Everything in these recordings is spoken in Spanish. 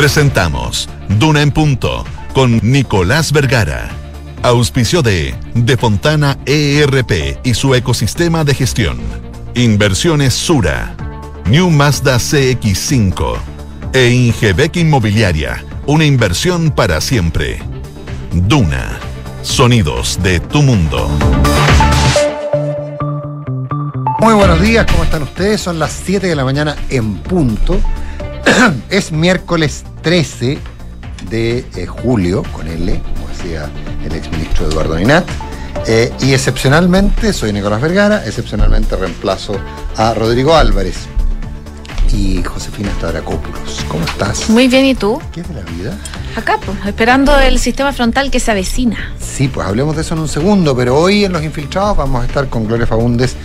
Presentamos Duna en Punto con Nicolás Vergara. Auspicio de De Fontana ERP y su ecosistema de gestión. Inversiones Sura. New Mazda CX5. E Ingebec Inmobiliaria. Una inversión para siempre. Duna. Sonidos de tu mundo. Muy buenos días, ¿cómo están ustedes? Son las 7 de la mañana en punto. es miércoles 13 de eh, julio, con L, como decía el exministro Eduardo Ninat. Eh, y excepcionalmente, soy Nicolás Vergara, excepcionalmente reemplazo a Rodrigo Álvarez y Josefina Stavrakopoulos. ¿Cómo estás? Muy bien, ¿y tú? ¿Qué es de la vida? Acá, pues, esperando el sistema frontal que se avecina. Sí, pues hablemos de eso en un segundo, pero hoy en Los Infiltrados vamos a estar con Gloria Fagundes,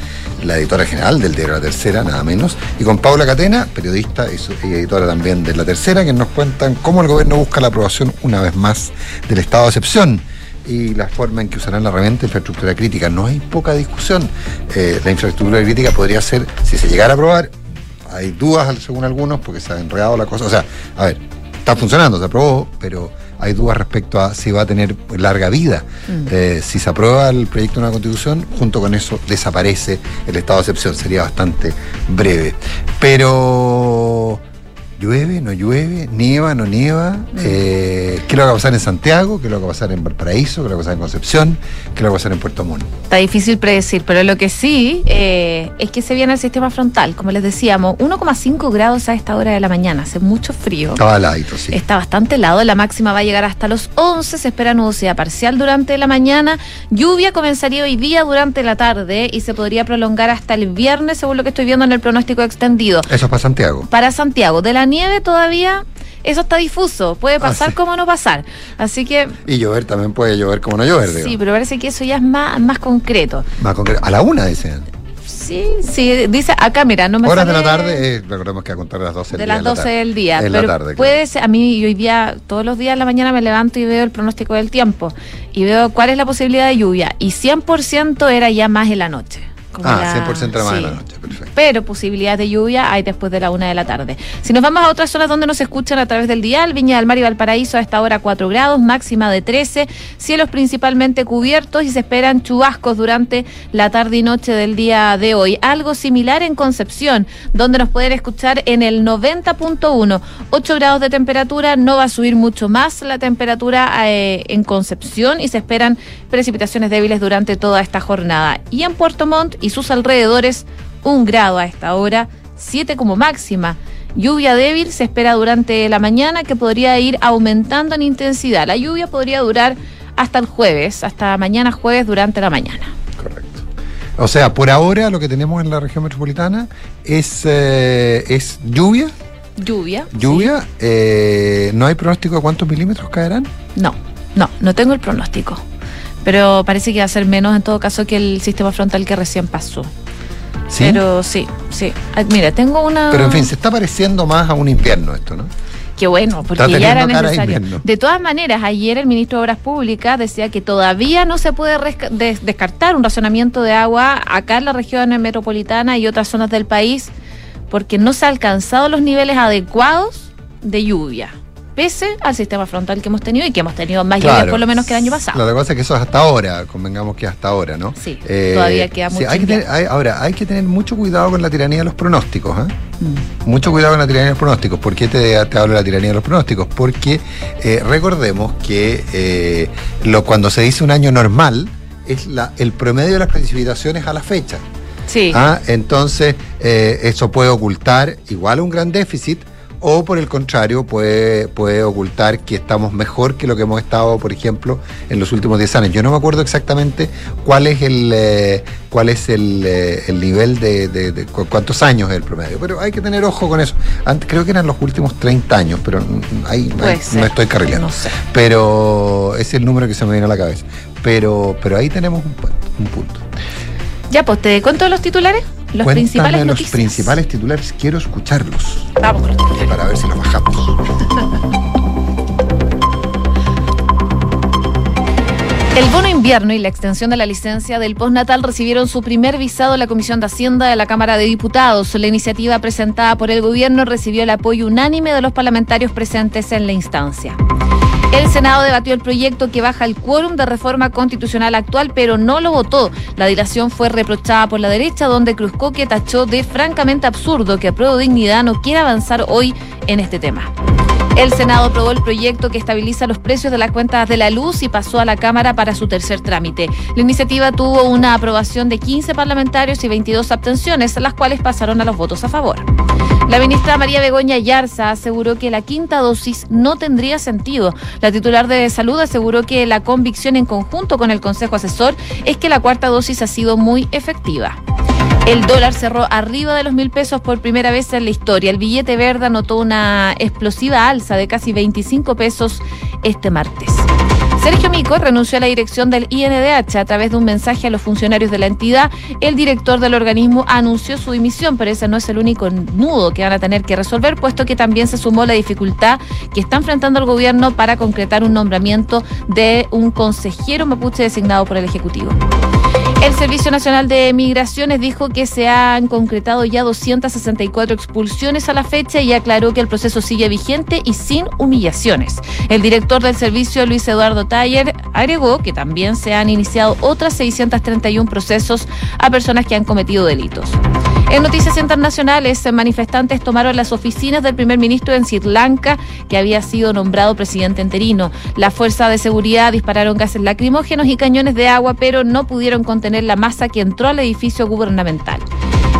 la editora general del diario La Tercera, nada menos, y con Paula Catena, periodista y, editora también de La Tercera, que nos cuentan cómo el gobierno busca la aprobación una vez más del estado de excepción y la forma en que usarán la herramienta de infraestructura crítica. No hay poca discusión. Eh, la infraestructura crítica podría ser, si se llegara a aprobar, hay dudas según algunos porque se ha enredado la cosa. O sea, a ver, está funcionando, se aprobó, pero hay dudas respecto a si va a tener larga vida. Eh, si se aprueba el proyecto de una constitución, junto con eso desaparece el estado de excepción. Sería bastante breve. Pero llueve, no llueve, nieva, no nieva. Eh, ¿Qué es lo que va a pasar en Santiago? ¿Qué es lo que va a pasar en Valparaíso? ¿Qué es lo que va a pasar en Concepción? ¿Qué es lo que va a pasar en Puerto Montt? Está difícil predecir, pero lo que sí eh, es que se viene el sistema frontal. Como les decíamos, 1,5 grados a esta hora de la mañana. Hace mucho frío. Estaba heladito, sí. Está bastante helado, la máxima va a llegar hasta los 11, se espera nubosidad parcial durante la mañana, lluvia comenzaría hoy día durante la tarde y se podría prolongar hasta el viernes según lo que estoy viendo en el pronóstico extendido. Eso es para Santiago. Para Santiago, de la nieve todavía eso está difuso, puede Ah, pasar sí. como no pasar. Así que Y llover también puede llover como no llover, digo. sí, pero parece que eso ya es más, más concreto. Más concreto. A la una, dicen. Sí, sí, dice acá, mira, no me Horas de la tarde, eh, recordemos que a contar las 12 del de día las en la 12 tarde. del día. En pero la tarde, puede claro. ser, a mí hoy día, todos los días en la mañana me levanto y veo el pronóstico del tiempo y veo cuál es la posibilidad de lluvia. Y 100% era ya más en la noche. Como Ah, la- 100% más de la noche, perfecto. Pero posibilidades de lluvia hay después de la una de la tarde. Si nos vamos a otras zonas donde nos escuchan a través del dial, Viña del Mar y Valparaíso a esta hora 4 grados, máxima de 13, cielos principalmente cubiertos y se esperan chubascos durante la tarde y noche del día de hoy. Algo similar en Concepción, donde nos pueden escuchar en el 90.1, 8 grados de temperatura, no va a subir mucho más la temperatura eh, en Concepción y se esperan precipitaciones débiles durante toda esta jornada. Y en Puerto Montt y sus alrededores, un grado a esta hora, 7 como máxima. Lluvia débil se espera durante la mañana que podría ir aumentando en intensidad. La lluvia podría durar hasta el jueves, hasta mañana jueves durante la mañana. Correcto. O sea, por ahora lo que tenemos en la región metropolitana es, eh, es lluvia. Lluvia. Lluvia. eh, no hay pronóstico de cuántos milímetros caerán. No, no, no tengo el pronóstico. Pero parece que va a ser menos en todo caso que el sistema frontal que recién pasó. Sí. Pero sí, sí. Ah, Mira, tengo una. Pero en fin, se está pareciendo más a un invierno esto, ¿no? Qué bueno, porque ya era de necesario. De todas maneras, ayer el ministro de Obras Públicas decía que todavía no se puede des- descartar un racionamiento de agua acá en la región metropolitana y otras zonas del país, porque no se han alcanzado los niveles adecuados de lluvia, pese al sistema frontal que hemos tenido y que hemos tenido más lluvias por lo menos que el año pasado. Lo que pasa es que eso es hasta ahora, convengamos que hasta ahora, ¿no? Eh, Sí, todavía queda mucho hay que tener- invierno. hay- ahora, hay que tener mucho cuidado con la tiranía de los pronósticos, ¿eh? Mm. Mucho cuidado con la tiranía de los pronósticos. ¿Por qué te, te hablo de la tiranía de los pronósticos? Porque eh, recordemos que eh, lo, cuando se dice un año normal es la, el promedio de las precipitaciones a la fecha. Sí. Ah, entonces, eh, eso puede ocultar igual un gran déficit o por el contrario puede, puede ocultar que estamos mejor que lo que hemos estado, por ejemplo, en los últimos 10 años. Yo no me acuerdo exactamente cuál es el eh, cuál es el, eh, el nivel de, de- de cu- cuántos años es el promedio, pero hay que tener ojo con eso. Antes, creo que eran los últimos 30 años, pero ahí, no estoy carrileando. No sé. Pero es el número que se me viene a la cabeza. Pero, pero ahí tenemos un, un punto. Ya, pues te cuento los titulares, los Cuéntame principales los noticias. principales titulares, quiero escucharlos Vamos con los titulares. para ver si los bajamos. El bono invierno y la extensión de la licencia del postnatal recibieron su primer visado en la Comisión de Hacienda de la Cámara de Diputados. La iniciativa presentada por el gobierno recibió el apoyo unánime de los parlamentarios presentes en la instancia. El Senado debatió el proyecto que baja el quórum de reforma constitucional actual, pero no lo votó. La dilación fue reprochada por la derecha, donde Cruzcoque tachó de francamente absurdo que Apruebo Dignidad no quiera avanzar hoy en este tema. El Senado aprobó el proyecto que estabiliza los precios de las cuentas de la luz y pasó a la Cámara para su tercer trámite. La iniciativa tuvo una aprobación de 15 parlamentarios y 22 abstenciones, las cuales pasaron a los votos a favor. La ministra María Begoña Yarza aseguró que la quinta dosis no tendría sentido. La titular de salud aseguró que la convicción en conjunto con el Consejo Asesor es que la cuarta dosis ha sido muy efectiva. El dólar cerró arriba de los mil pesos por primera vez en la historia. El billete verde anotó una explosiva alza de casi 25 pesos este martes. Sergio Mico renunció a la dirección del INDH a través de un mensaje a los funcionarios de la entidad. El director del organismo anunció su dimisión, pero ese no es el único nudo que van a tener que resolver, puesto que también se sumó la dificultad que está enfrentando el gobierno para concretar un nombramiento de un consejero mapuche designado por el Ejecutivo. El Servicio Nacional de Migraciones dijo que se han concretado ya 264 expulsiones a la fecha y aclaró que el proceso sigue vigente y sin humillaciones. El director del servicio, Luis Eduardo Taller, agregó que también se han iniciado otras 631 procesos a personas que han cometido delitos. En noticias internacionales, manifestantes tomaron las oficinas del primer ministro en Sri Lanka, que había sido nombrado presidente interino. La fuerza de seguridad dispararon gases lacrimógenos y cañones de agua, pero no pudieron contener la masa que entró al edificio gubernamental.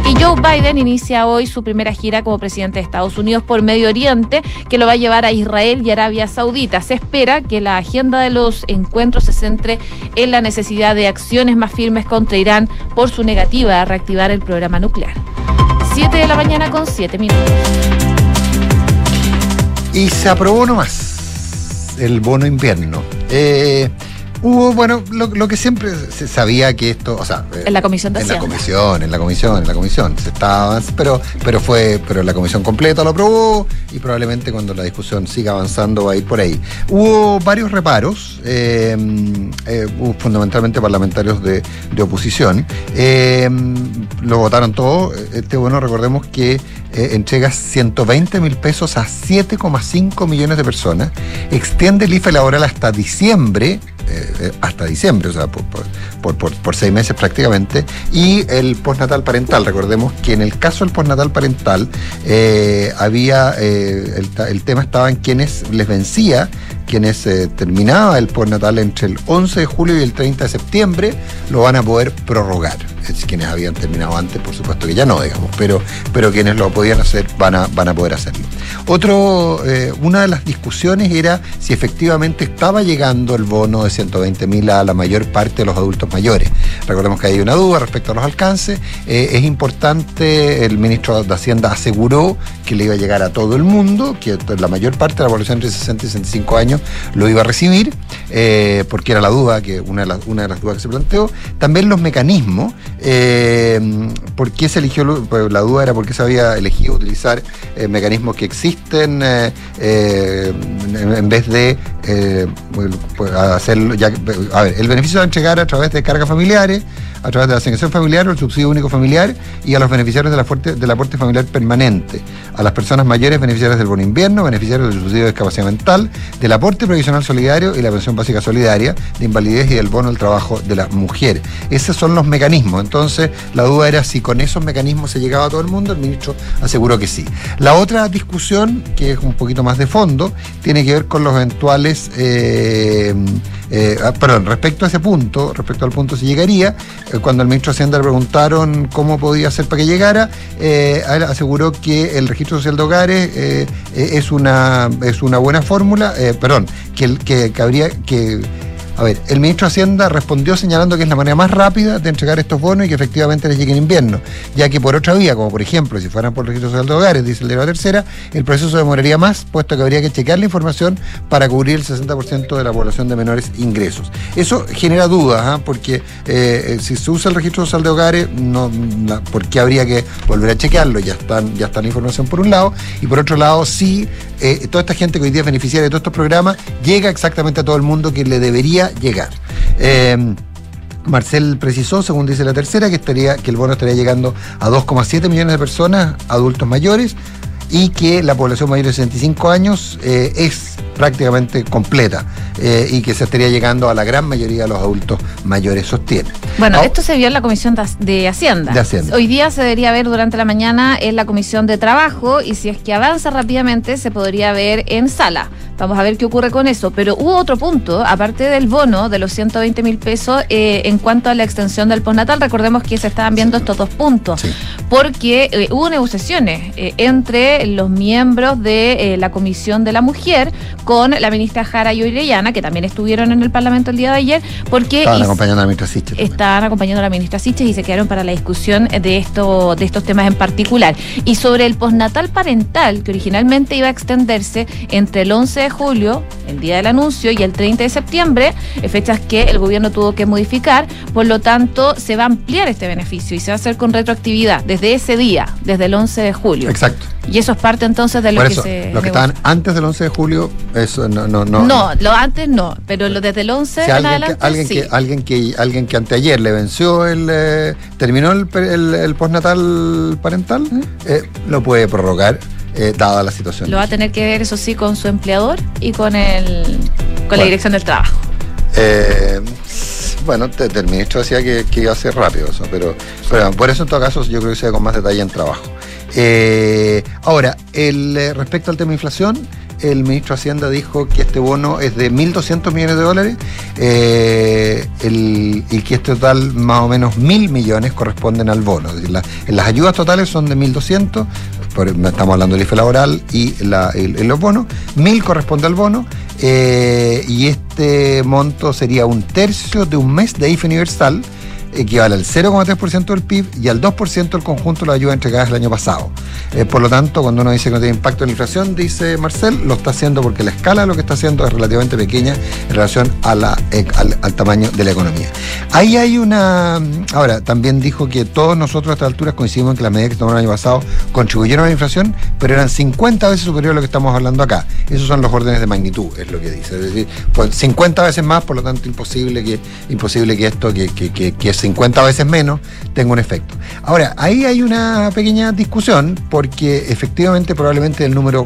Y Joe Biden inicia hoy su primera gira como presidente de Estados Unidos por Medio Oriente, que lo va a llevar a Israel y Arabia Saudita. Se espera que la agenda de los encuentros se centre en la necesidad de acciones más firmes contra Irán por su negativa a reactivar el programa nuclear. 7 de la mañana con 7 minutos. Y se aprobó nomás el bono invierno. Eh, Hubo, bueno, lo, que siempre se sabía que esto, o sea, en la comisión de en la comisión, en la comisión, en la comisión, se estaba, pero, pero fue, pero la comisión completa lo aprobó y probablemente cuando la discusión siga avanzando va a ir por ahí. Hubo varios reparos, eh, eh, fundamentalmente parlamentarios de, oposición, eh, lo votaron todo. Este bueno, recordemos que entrega 120 mil pesos a 7,5 millones de personas, extiende el IFE laboral hasta diciembre eh, hasta diciembre, o sea, por, seis meses prácticamente, y el postnatal parental. Recordemos que en el caso del postnatal parental eh, había, eh, el, tema estaba en quienes les vencía, quienes terminaba el postnatal entre el 11 de julio y el 30 de septiembre, lo van a poder prorrogar. Es, quienes habían terminado antes, por supuesto que ya no, digamos, pero, pero quienes lo podían hacer van a, van a poder hacerlo. Otro, una de las discusiones era si efectivamente estaba llegando el bono de 120 mil a la mayor parte de los adultos mayores. Recordemos que hay una duda respecto a los alcances. Eh, es importante, el ministro de Hacienda aseguró que le iba a llegar a todo el mundo, que la mayor parte de la población entre 60 y 65 años lo iba a recibir, eh, porque era la duda, que una de las dudas que se planteó. También los mecanismos, eh, ¿por qué se eligió? Pues la duda era por qué se había elegido utilizar mecanismos que existen en vez de pues, hacerlo el beneficio a entregar a través de cargas familiares, a través de la asignación familiar o el subsidio único familiar y a los beneficiarios del aporte, del aporte familiar permanente, a las personas mayores beneficiarias del bono invierno, beneficiarios del subsidio de discapacidad mental, del aporte provisional solidario y la pensión básica solidaria, de invalidez y del bono al trabajo de la mujer. Esos son los mecanismos. Entonces, la duda era si con esos mecanismos se llegaba a todo el mundo. El ministro aseguró que sí. La otra discusión, que es un poquito más de fondo, tiene que ver con los eventuales. Eh, eh, ah, perdón, respecto a ese punto, respecto al punto si llegaría, cuando al ministro de Hacienda le preguntaron cómo podía hacer para que llegara, eh, él aseguró que el registro social de hogares es, una, es una buena fórmula, perdón, que, que habría que a ver, el ministro de Hacienda respondió señalando que es la manera más rápida de entregar estos bonos y que efectivamente les llegue en invierno, ya que por otra vía, como por ejemplo si fueran por el registro social de hogares, dice el de la tercera, el proceso demoraría más, puesto que habría que chequear la información para cubrir el 60% de la población de menores ingresos. Eso genera dudas, ¿ah? porque eh, si se usa el registro social de hogares, ¿por qué habría que volver a chequearlo? Ya, están, ya está la información por un lado, y por otro lado, sí, eh, toda esta gente que hoy día es beneficiaria de todos estos programas llega exactamente a todo el mundo que le debería llegar. Eh, Marcel precisó, según dice la tercera, que, estaría, que el bono estaría llegando a 2,7 millones de personas, adultos mayores, y que la población mayor de 65 años eh, es prácticamente completa eh, y que se estaría llegando a la gran mayoría de los adultos mayores, sostiene. Bueno, esto se vio en la Comisión de Hacienda. de Hacienda. Hoy día se debería ver durante la mañana en la Comisión de Trabajo y si es que avanza rápidamente se podría ver en sala. Vamos a ver qué ocurre con eso. Pero hubo otro punto, aparte del bono de los 120 mil pesos, eh, en cuanto a la extensión del postnatal, recordemos que se estaban viendo estos dos puntos, Sí. porque eh, hubo negociaciones eh, entre los miembros de la Comisión de la Mujer con la ministra Jara y Orellana, que también estuvieron en el Parlamento el día de ayer, porque Estaban acompañando a la ministra Siches estaban acompañando a la ministra Siches y se quedaron para la discusión de, esto, de estos temas en particular. Y sobre el postnatal parental, que originalmente iba a extenderse entre el 11 de julio, el día del anuncio, y el 30 de septiembre, eh, fechas que el gobierno tuvo que modificar, por lo tanto se va a ampliar este beneficio y se va a hacer con retroactividad desde ese día, desde el 11 de julio. Exacto. Y eso es parte entonces de lo Por que se... los que estaban antes del 11 de julio, eso no. No, no, No, lo antes no, pero lo desde el 11 Si en alguien, adelante que, alguien, sí. que, alguien, que, alguien que anteayer le venció el. eh, terminó el, el, el postnatal parental, eh, lo puede prorrogar, eh, dada la situación. Lo va a tener que ver, eso sí, con su empleador y con el con Bueno. la dirección del trabajo. Eh, bueno, te- el ministro decía que, que iba a ser rápido eso, pero, pero por eso en todo caso yo creo que sea con más detalle en trabajo. Eh, ahora, el, respecto al tema de inflación, el ministro de Hacienda dijo que este bono es de 1.200 millones de dólares eh, el- y que este total, más o menos 1.000 millones, corresponden al bono. Es decir, la- las ayudas totales son de 1.200, estamos hablando del IFE laboral y, y los bonos, 1.000 corresponde al bono eh, y este monto sería un tercio de un mes de IFE universal equivale al 0,3% del PIB y al 2% del conjunto de las ayudas entregadas el año pasado. Eh, por lo tanto, cuando uno dice que no tiene impacto en la inflación, dice Marcel, lo está haciendo porque la escala de lo que está haciendo es relativamente pequeña en relación eh, al, tamaño de la economía. Ahí hay una... Ahora, también dijo que todos nosotros a estas alturas coincidimos en que las medidas que tomaron el año pasado contribuyeron a la inflación, pero eran 50 veces superior a lo que estamos hablando acá. Esos son los órdenes de magnitud, es lo que dice. Es decir, pues 50 veces más, por lo tanto, imposible que, imposible que esto, que, que, que, que 50 veces menos, tenga un efecto. Ahora, ahí hay una pequeña discusión, porque efectivamente, probablemente el número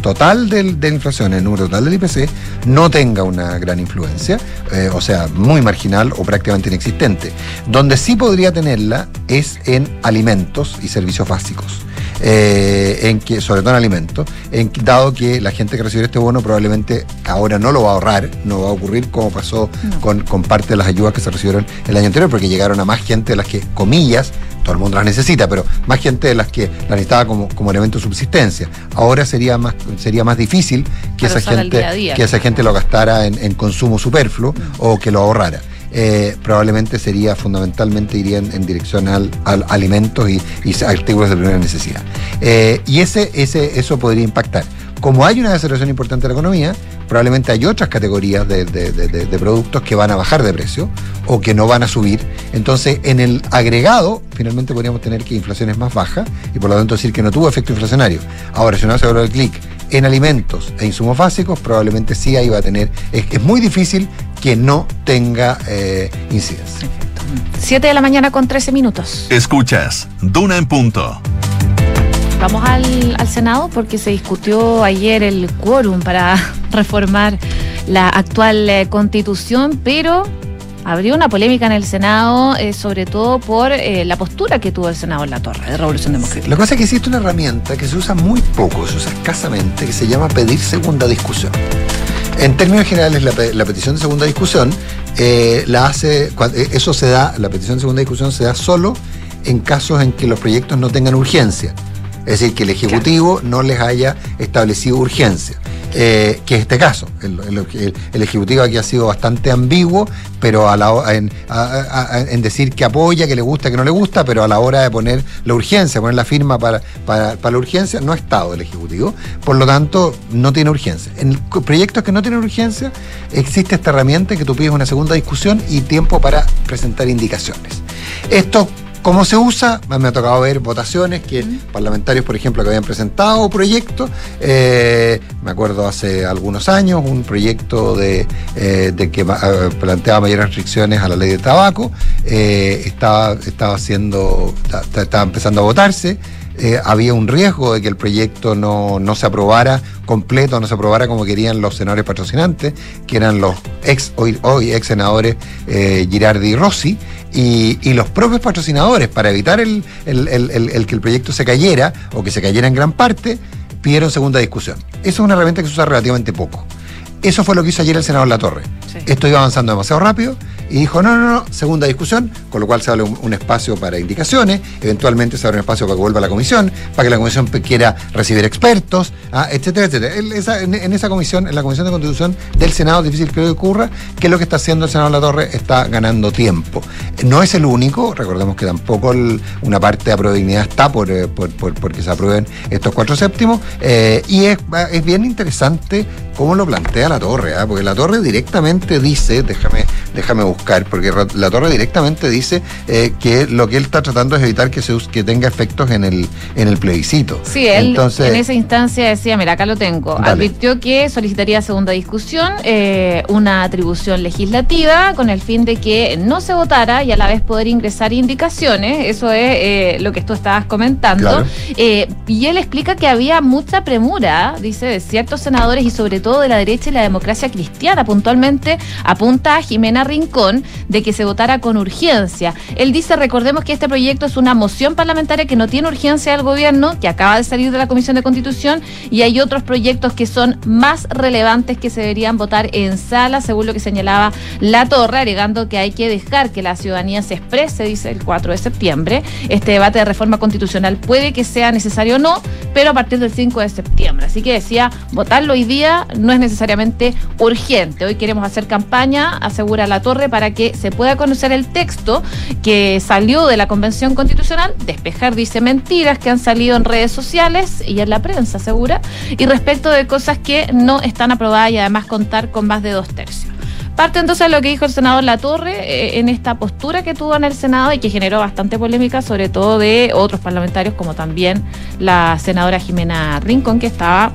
total del- de la inflación, el número total del IPC, no tenga una gran influencia, eh, o sea, muy marginal o prácticamente inexistente. Donde sí podría tenerla es en alimentos y servicios básicos. Eh, en que, sobre todo en alimentos, en, dado que la gente que recibe este bono probablemente ahora no lo va a ahorrar, no va a ocurrir como pasó No. con, con parte de las ayudas que se recibieron el año anterior, porque llegaron a más gente de las que, comillas, todo el mundo las necesita, pero más gente de las que las necesitaba como, como elemento de subsistencia. Ahora sería más, sería más difícil que esa gente, día a día. que esa gente lo gastara en, en consumo superfluo o que lo ahorrara. Eh, probablemente sería fundamentalmente irían en dirección al, al alimentos y, artículos de primera necesidad. Eh, y ese, ese, eso podría impactar. Como hay una desaceleración importante de la economía, probablemente hay otras categorías de- de productos que van a bajar de precio o que no van a subir. Entonces, en el agregado, finalmente podríamos tener que inflación es más baja y por lo tanto decir que no tuvo efecto inflacionario. Ahora, si uno hace el clic en alimentos e insumos básicos, probablemente sí ahí va a tener. Es, es muy difícil que no tenga eh, incidencia. 7 de la mañana con 13 minutos. Escuchas Duna en punto. Vamos al, al Senado porque se discutió ayer el quórum para reformar la actual eh, constitución, pero abrió una polémica en el Senado, eh, sobre todo por eh, la postura que tuvo el Senado en la torre de Revolución Democrática. Lo que pasa es que existe una herramienta que se usa muy poco, se usa escasamente, que se llama pedir segunda discusión. En términos generales, la, pe- la petición de segunda discusión eh, la hace, eso se da, la petición de segunda discusión se da solo en casos en que los proyectos no tengan urgencia. Es decir, que el Ejecutivo no les haya establecido urgencia. eh, que es este caso. El, el- el- el Ejecutivo aquí ha sido bastante ambiguo, pero a la, en, a- a- a- en decir que apoya, que le gusta, que no le gusta, pero a la hora de poner la urgencia, poner la firma para, para, para la urgencia, no ha estado el Ejecutivo. Por lo tanto, no tiene urgencia. En proyectos que no tienen urgencia, existe esta herramienta que tú pides una segunda discusión y tiempo para presentar indicaciones. Esto ¿Cómo se usa? Me ha tocado ver votaciones que parlamentarios, por ejemplo, que habían presentado proyectos, eh, me acuerdo hace algunos años, un proyecto de, eh, que eh, planteaba mayores restricciones a la ley de tabaco, estaba, estaba, haciendo, estaba empezando a votarse. Había un riesgo de que el proyecto no, no, se aprobara completo, no se aprobara como querían los senadores patrocinantes, que eran los ex, hoy, hoy ex senadores Girardi y Rossi, y, los propios patrocinadores, para evitar el, que el proyecto se cayera o que se cayera en gran parte, pidieron segunda discusión. Eso es una herramienta que se usa relativamente poco. Eso fue lo que hizo ayer el senador La Torre. Esto iba avanzando demasiado rápido y dijo, no, no, no, segunda discusión, con lo cual se abre un, espacio para indicaciones, eventualmente se abre un espacio para que vuelva a la comisión, para que la comisión quiera recibir expertos, ah, etcétera, etcétera. en, esa comisión, en la Comisión de Constitución del Senado, es difícil que ocurra, que lo que está haciendo el senador La Torre está ganando tiempo. No es el único, recordemos que tampoco una parte de aprobabilidad está por, eh, por, porque se aprueben estos cuatro séptimos, eh, y es, es bien interesante cómo lo plantea La Torre, ¿ah? porque La Torre directamente dice, déjame, déjame buscar, porque La Torre directamente dice eh, que lo que él está tratando es evitar que, se, que tenga efectos en el, en el plebiscito. Sí, él Entonces, en esa instancia decía, mira, acá lo tengo, advirtió que solicitaría segunda discusión, eh, una atribución legislativa con el fin de que no se votara y a la vez poder ingresar indicaciones, eso es eh, lo que tú estabas comentando, y él explica que había mucha premura, dice, de ciertos senadores y sobre todo de la derecha y la democracia cristiana, puntualmente apunta a Jimena Rincón de que se votara con urgencia. Él dice, recordemos que este proyecto es una moción parlamentaria que no tiene urgencia al gobierno, que acaba de salir de la Comisión de Constitución y hay otros proyectos que son más relevantes que se deberían votar en sala, según lo que señalaba La Torre, agregando que hay que dejar que la ciudadanía se exprese, dice el 4 de septiembre. Este debate de reforma constitucional puede que sea necesario o no, pero a partir del 5 de septiembre. Así que decía, votarlo hoy día no es necesariamente urgente. Hoy queremos hacer campaña, asegura la torre, para que se pueda conocer el texto que salió de la Convención Constitucional, despejar, dice, mentiras que han salido en redes sociales y en la prensa, asegura, y respecto de cosas que no están aprobadas y además contar con más de dos tercios. Parte entonces de lo que dijo el senador Latorre eh, en esta postura que tuvo en el Senado y que generó bastante polémica, sobre todo de otros parlamentarios, como también la senadora Jimena Rincón, que estaba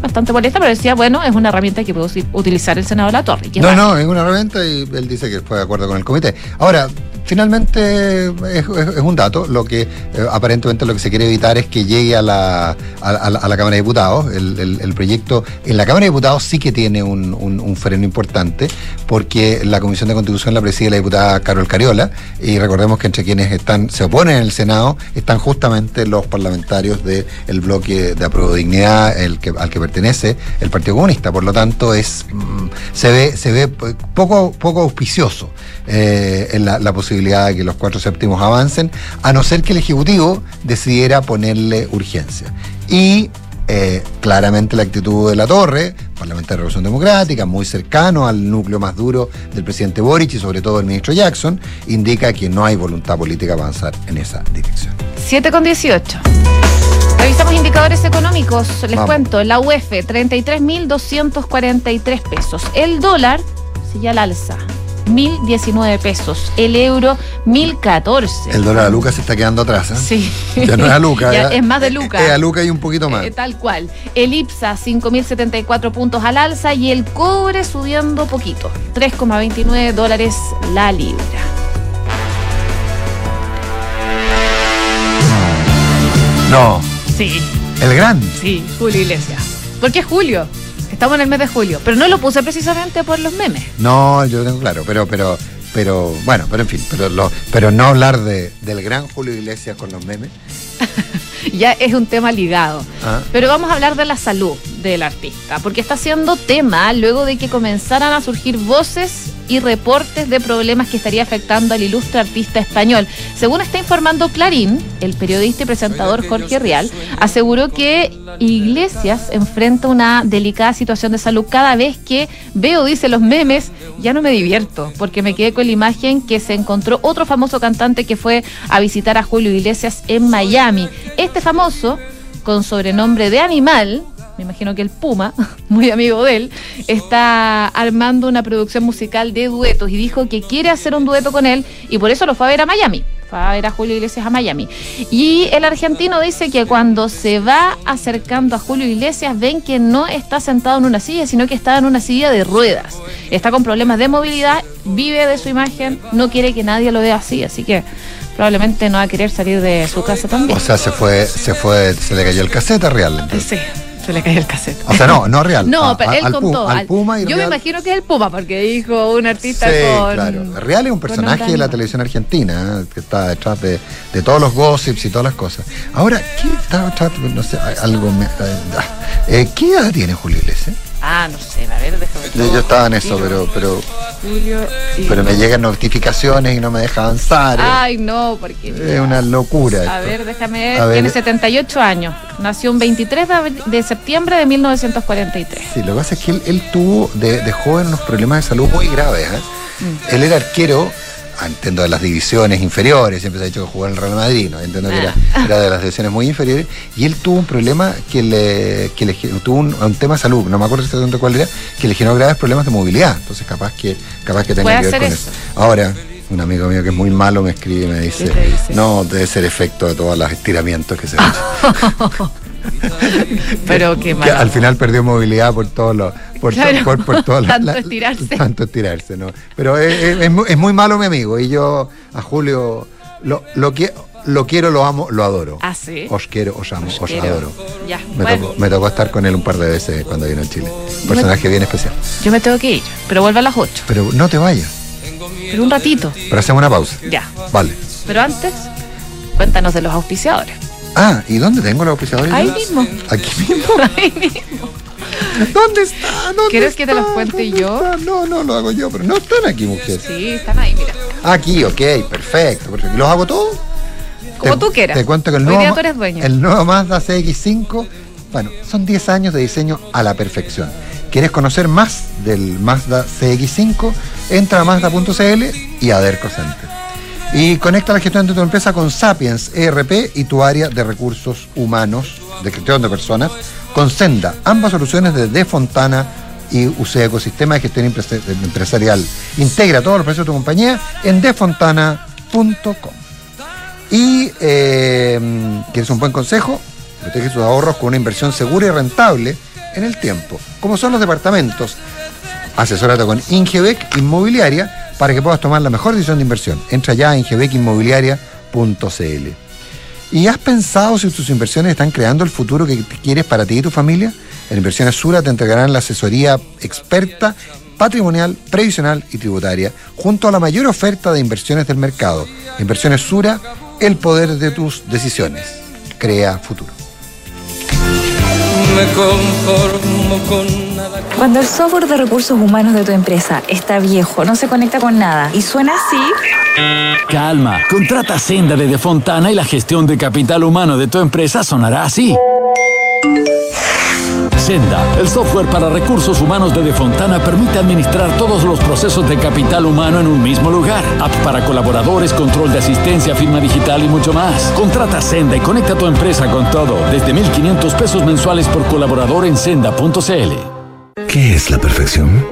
bastante molesta, pero decía, bueno, es una herramienta que puede utilizar el Senado de la Torre. No, no, es una herramienta y él dice que fue de acuerdo con el comité. Ahora, finalmente es, un dato. Lo que eh, aparentemente lo que se quiere evitar es que llegue a la, a, la, Cámara de Diputados. El, proyecto en la Cámara de Diputados sí que tiene un, freno importante, porque la Comisión de Constitución la preside la diputada Carol Cariola, y recordemos que entre quienes están, se oponen en el Senado están justamente los parlamentarios del bloque de Aprobodignidad, el que, al que pertenece el Partido Comunista. Por lo tanto, es mm, se ve, se ve poco, poco auspicioso eh, en la posibilidad de que los cuatro séptimos avancen, a no ser que el Ejecutivo decidiera ponerle urgencia. Y eh, claramente la actitud de la Torre, parlamentario de Revolución Democrática, muy cercano al núcleo más duro del presidente Boric y sobre todo el ministro Jackson, indica que no hay voluntad política para avanzar en esa dirección. 7 con 18. Revisamos indicadores económicos. Les cuento, la UEF, 33.243 pesos. El dólar sigue al alza. 1.019 pesos. El euro, 1.014. El dólar a Luca se está quedando atrás. ¿eh? Sí. Ya no es a Luca. es más de Luca. Es a Luca y un poquito más. Eh, tal cual. El IPSA, 5.074 puntos al alza y el cobre subiendo poquito. 3,29 dólares la libra. No. Sí. ¿El gran? Sí, Julio Iglesias. ¿Por qué Julio? Estamos en el mes de julio, pero no lo puse precisamente por los memes. No, yo lo tengo claro, pero, pero, pero, bueno, pero en fin, pero, lo, pero no hablar de, del gran Julio Iglesias con los memes. ya es un tema ligado. Ah. Pero vamos a hablar de la salud del artista, porque está siendo tema luego de que comenzaran a surgir voces y reportes de problemas que estaría afectando al ilustre artista español. Según está informando Clarín, el periodista y presentador Jorge Real aseguró que Iglesias enfrenta una delicada situación de salud cada vez que veo, dice los memes, ya no me divierto, porque me quedé con la imagen que se encontró otro famoso cantante que fue a visitar a Julio Iglesias en Miami. Este famoso, con sobrenombre de animal, me imagino que el Puma, muy amigo de él, está armando una producción musical de duetos y dijo que quiere hacer un dueto con él y por eso lo fue a ver a Miami. Fue a ver a Julio Iglesias a Miami. Y el argentino dice que cuando se va acercando a Julio Iglesias ven que no está sentado en una silla, sino que está en una silla de ruedas. Está con problemas de movilidad, vive de su imagen, no quiere que nadie lo vea así, así que probablemente no va a querer salir de su casa también. O sea, se fue, se fue, se le cayó el caseta real. entonces. Sí, se le cayó el cassette. O sea, no, no real. No, a- pero él al contó. Al Puma y yo me imagino que es el Puma, porque dijo un artista Sí, con. claro. Real es un personaje de la televisión argentina, ¿eh? que está detrás de, de todos los gossips y todas las cosas. Ahora, ¿qué está detrás? No sé, algo. me- eh, ¿Qué edad tiene Julio Iglesias? Ah, no sé, a ver, déjame. Yo, yo estaba en eso, pero, pero, Julio y- pero me llegan notificaciones y no me deja avanzar. Ay, no, porque. es una locura. A esto. ver, déjame ver. A ver. Tiene 78 años. Nació un 23 de, septiembre de 1943. Sí, lo que pasa es que él, él tuvo de, de joven unos problemas de salud muy graves. ¿eh? Mm. Él era arquero, entiendo de las divisiones inferiores, siempre se ha dicho que jugó en el Real Madrid, ¿no? entiendo que era, Ah. era de las divisiones muy inferiores, y él tuvo un problema que le, que le tuvo un, un tema de salud, no me acuerdo exactamente cuál era, que le generó graves problemas de movilidad. Entonces capaz que, capaz que tenga que ver con eso. eso. Ahora, un amigo mío que es muy malo me escribe y me dice, ¿Qué te dice? no, debe ser efecto de todos los estiramientos que se han hecho. Pero qué Que mal. al final perdió movilidad por todos los por, to- por, por todas Tanto la- estirarse. tanto estirarse no pero es, es- es muy, es muy malo mi amigo y yo a Julio lo, lo, qui- lo quiero lo amo lo adoro Ah, sí. os quiero os amo os, adoro Ya, me, bueno, tocó, me tocó estar con él un par de veces cuando vino a Chile un personaje bien especial yo me tengo que ir, pero vuelvo a las 8. pero no te vayas Pero un ratito. pero hacemos una pausa Ya. vale Pero antes, cuéntanos de los auspiciadores. Ah ¿y dónde tengo los auspiciadores? Ahí mismo. aquí mismo Ahí mismo. ¿dónde está? ¿Dónde ¿Quieres que te los cuente ¿Dónde yo? está? no no lo hago yo pero no están aquí mujer Sí, están ahí, mira. Aquí, ok, perfecto. perfecto. ¿Y los hago todos? Como Te- tú quieras. Te cuento que el Hoy nuevo, día Ma- tú eres dueño. el nuevo Mazda CX5, bueno, son 10 años de diseño a la perfección. ¿Quieres conocer más del Mazda CX5? Entra a Mazda.cl y a Derco Center. Y conecta la gestión de tu empresa con Sapiens ERP y tu área de recursos humanos, de gestión de personas, con Senda, ambas soluciones de De Fontana y UC Ecosistema de Gestión Empresa- Empresarial. Integra todos los procesos de tu compañía en defontana.com. Y eh, ¿quieres un buen consejo? Protege tus ahorros con una inversión segura y rentable en el tiempo, como son los departamentos. Asesórate con Ingebec Inmobiliaria para que puedas tomar la mejor decisión de inversión. Entra ya a ingebecinmobiliaria.cl. ¿Y has pensado si tus inversiones están creando el futuro que quieres para ti y tu familia? En Inversiones Sura te entregarán la asesoría experta, patrimonial, previsional y tributaria, junto a la mayor oferta de inversiones del mercado. Inversiones Sura, el poder de tus decisiones. Crea futuro. Me conformo con nada. Cuando el software de recursos humanos de tu empresa está viejo, no se conecta con nada y suena así, Calma, contrata Senda de Defontana y la gestión de capital humano de tu empresa sonará así. Senda, el software para recursos humanos de Defontana permite administrar todos los procesos de capital humano en un mismo lugar. Apps para colaboradores, control de asistencia, firma digital y mucho más. Contrata Senda y conecta tu empresa con todo desde 1.500 pesos mensuales por colaborador en senda.cl. ¿Qué es la perfección?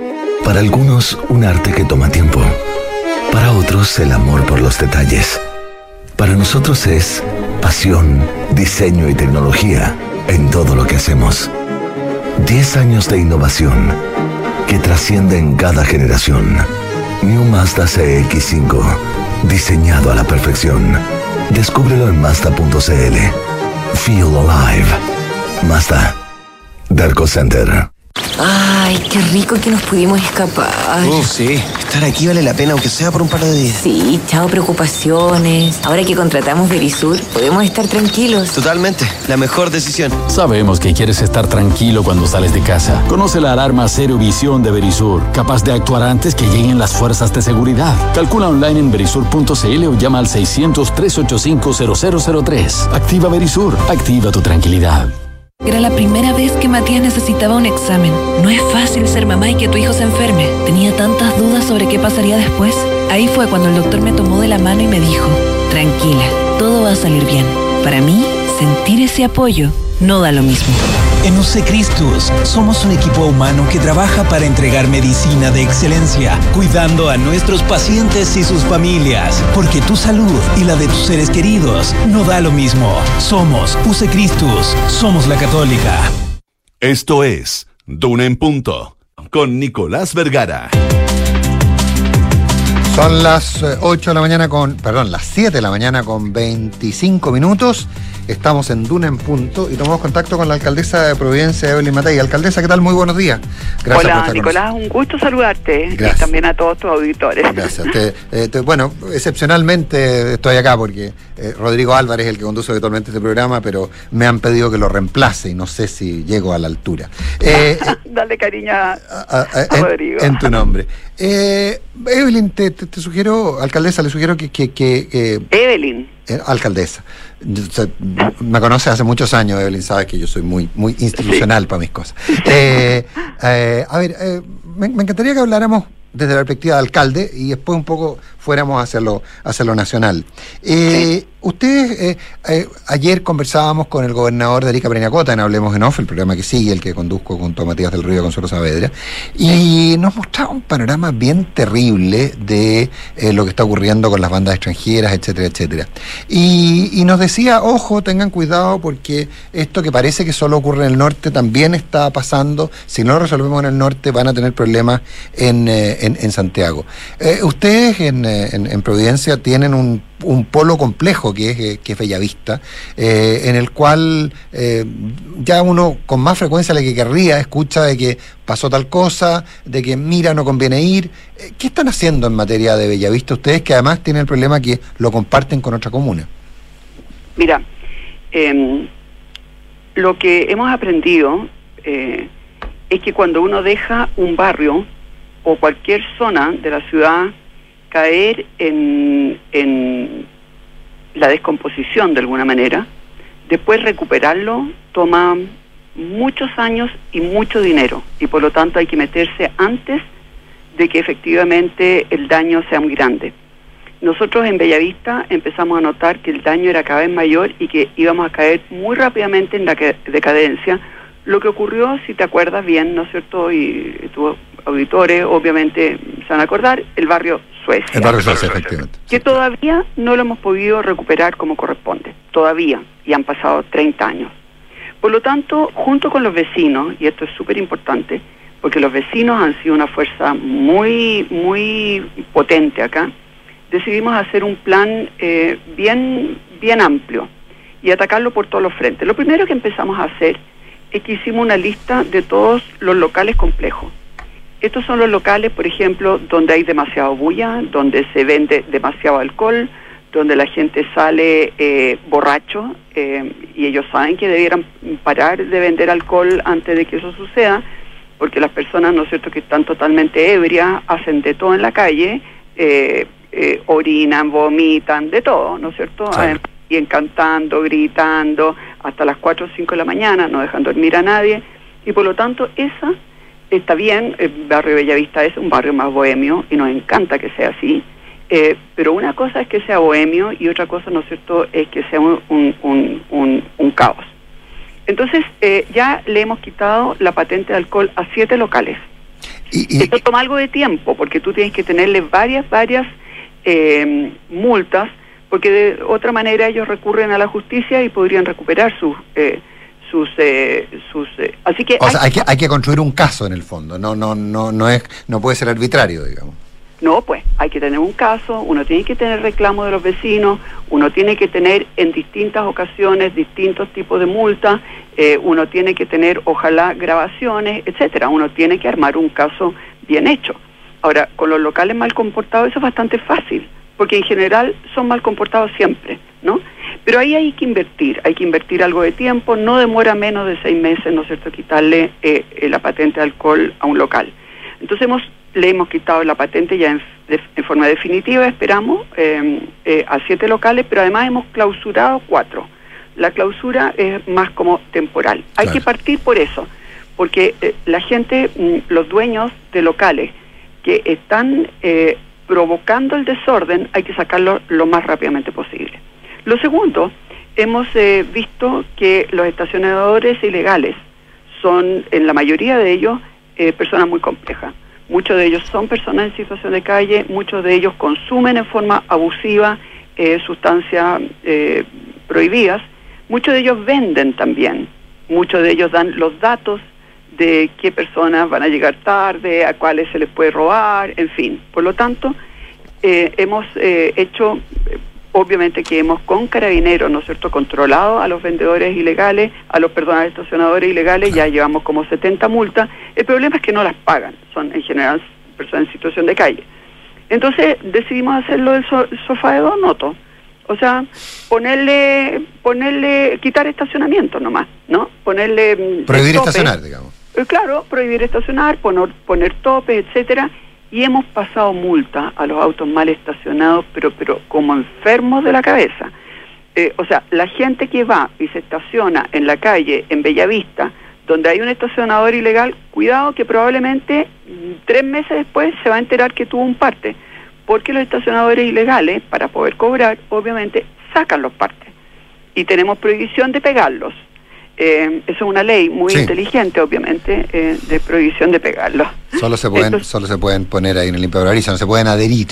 Para algunos, un arte que toma tiempo. Para otros, el amor por los detalles. Para nosotros es pasión, diseño y tecnología en todo lo que hacemos. 10 años de innovación que trascienden cada generación. New Mazda CX5, diseñado a la perfección. Descúbrelo en Mazda.cl. Feel alive. Mazda. Darko Center. Ay, qué rico que nos pudimos escapar. Uf, sí. Estar aquí vale la pena, aunque sea por un par de días. Sí, chao preocupaciones. Ahora que contratamos Verisur, podemos estar tranquilos. Totalmente. La mejor decisión. Sabemos que quieres estar tranquilo cuando sales de casa. Conoce la alarma Cero Visión de Verisur, capaz de actuar antes que lleguen las fuerzas de seguridad. Calcula online en verisur.cl o llama al 600-385-0003. Activa Verisur, activa tu tranquilidad. Era la primera vez que Matías necesitaba un examen. No es fácil ser mamá y que tu hijo se enferme. Tenía tantas dudas sobre qué pasaría después. Ahí fue cuando el doctor me tomó de la mano y me dijo, tranquila, todo va a salir bien. Para mí, sentir ese apoyo no da lo mismo. En UC Cristus somos un equipo humano que trabaja para entregar medicina de excelencia, cuidando a nuestros pacientes y sus familias, porque tu salud y la de tus seres queridos no da lo mismo. Somos UC Cristus, somos la católica. Esto es Duna en Punto, con Nicolás Vergara. Son las eh, 8 de la mañana con, perdón, las 7 de la mañana con 25 minutos. Estamos en Duna en Punto y tomamos contacto con la alcaldesa de Providencia, Evelyn Matei. Alcaldesa, ¿qué tal? Muy buenos días. Gracias Hola, por Nicolás, un gusto saludarte Gracias. y también a todos tus auditores. Gracias. Te, eh, te, bueno, excepcionalmente estoy acá porque eh, Rodrigo Álvarez es el que conduce habitualmente este programa, pero me han pedido que lo reemplace y no sé si llego a la altura. Eh, Dale cariño a, a, a en, Rodrigo. En tu nombre. Evelyn, te, te, sugiero, alcaldesa, le sugiero que... que, que Evelyn. Alcaldesa. Me conoce hace muchos años, Evelyn, sabes que yo soy muy, muy institucional para mis cosas. Eh, eh, a ver, eh, me, me, encantaría que habláramos desde la perspectiva de alcalde y después un poco fuéramos a hacerlo, a hacerlo nacional. Ustedes, eh, eh, ayer conversábamos con el gobernador de Arica Preñacota en Hablemos en Off, el programa que sigue, el que conduzco junto a Matías del Río y Consuelo Saavedra, y nos mostraba un panorama bien terrible de eh, lo que está ocurriendo con las bandas extranjeras, etcétera, etcétera. Y, y, nos decía, ojo, tengan cuidado porque esto que parece que solo ocurre en el norte también está pasando. Si no lo resolvemos en el norte van a tener problemas en, en, en Santiago. ustedes en, en, en Providencia tienen un un polo complejo que es, que es Bellavista, eh, en el cual eh, ya uno con más frecuencia le que querría escucha de que pasó tal cosa, de que mira, no conviene ir. Eh, ¿Qué están haciendo en materia de Bellavista ustedes que además tienen el problema que lo comparten con otra comuna? Mira, eh, lo que hemos aprendido es que cuando uno deja un barrio o cualquier zona de la ciudad caer en, en la descomposición de alguna manera, después recuperarlo toma muchos años y mucho dinero y por lo tanto hay que meterse antes de que efectivamente el daño sea muy grande. Nosotros en Bellavista empezamos a notar que el daño era cada vez mayor y que íbamos a caer muy rápidamente en la decadencia, lo que ocurrió, si te acuerdas bien, ¿no es cierto? Y tus auditores obviamente se van a acordar, el barrio Suecia. El barrio Suecia, efectivamente. Que todavía no lo hemos podido recuperar como corresponde, todavía, y han pasado 30 años. Por lo tanto, junto con los vecinos, y esto es súper importante, porque los vecinos han sido una fuerza muy, muy potente acá, decidimos hacer un plan eh, bien, bien amplio y atacarlo por todos los frentes. Lo primero que empezamos a hacer es que hicimos una lista de todos los locales complejos. Estos son los locales, por ejemplo, donde hay demasiado bulla, donde se vende demasiado alcohol, donde la gente sale eh, borracho eh, y ellos saben que debieran parar de vender alcohol antes de que eso suceda, porque las personas, ¿no es cierto?, que están totalmente ebrias, hacen de todo en la calle, eh, eh orinan, vomitan, de todo, ¿no es cierto? Claro. Y cantando, gritando, hasta las 4 o 5 de la mañana, no dejan dormir a nadie, y por lo tanto esa está bien, el barrio Bellavista es un barrio más bohemio y nos encanta que sea así, eh, pero una cosa es que sea bohemio y otra cosa, ¿no es cierto?, es que sea un, un, un, un caos. Entonces, eh, ya le hemos quitado la patente de alcohol a siete locales. Y, y, Esto toma algo de tiempo, porque tú tienes que tenerle varias, varias eh, multas, porque de otra manera ellos recurren a la justicia y podrían recuperar sus... Eh, sus, eh, sus eh, así que o hay, sea, hay, que hay que construir un caso en el fondo no no no no es no puede ser arbitrario digamos. No pues hay que tener un caso uno tiene que tener reclamo de los vecinos uno tiene que tener en distintas ocasiones distintos tipos de multas eh, uno tiene que tener ojalá grabaciones etcétera. Uno tiene que armar un caso bien hecho. Ahora con los locales mal comportados eso es bastante fácil porque en general son mal comportados siempre no pero ahí hay que invertir, hay que invertir algo de tiempo, no demora menos de seis meses, ¿no es cierto?, quitarle eh, eh, la patente de alcohol a un local. Entonces hemos, le hemos quitado la patente ya en, de, en forma definitiva, esperamos, eh, eh, a siete locales, pero además hemos clausurado cuatro. La clausura es más como temporal. Hay Claro. que partir por eso, porque la gente, mm, los dueños de locales que están provocando el desorden, hay que sacarlo lo más rápidamente posible. Lo segundo hemos eh, visto que los estacionadores ilegales son, en la mayoría de ellos, eh, personas muy complejas. Muchos de ellos son personas en situación de calle, muchos de ellos consumen en forma abusiva eh, sustancias prohibidas, muchos de ellos venden también, muchos de ellos dan los datos de qué personas van a llegar tarde, a cuáles se les puede robar, en fin. Por lo tanto, hemos hecho, obviamente que hemos con carabineros, ¿no es cierto?, controlado a los vendedores ilegales, a los, perdón, a los estacionadores ilegales, ya llevamos como 70 multas. El problema es que no las pagan, son en general personas en situación de calle. Entonces decidimos hacerlo del so- sofá de dos notos. O sea, ponerle, ponerle, quitar estacionamiento nomás, ¿no? Ponerle... mm, Prohibir tope. estacionar, digamos. Eh, Claro, prohibir estacionar, poner, poner topes, etcétera, y hemos pasado multa a los autos mal estacionados, pero, pero como enfermos de la cabeza. Eh, o sea, la gente que va y se estaciona en la calle, en Bellavista, donde hay un estacionador ilegal, cuidado que probablemente tres meses después se va a enterar que tuvo un parte, porque los estacionadores ilegales, para poder cobrar, obviamente sacan los partes. Y tenemos prohibición de pegarlos. Eh, eso es una ley muy Sí. inteligente, obviamente, eh, de prohibición de pegarlos. Solo se pueden, solo se pueden poner ahí en el limpiabrisa, no se pueden adherir.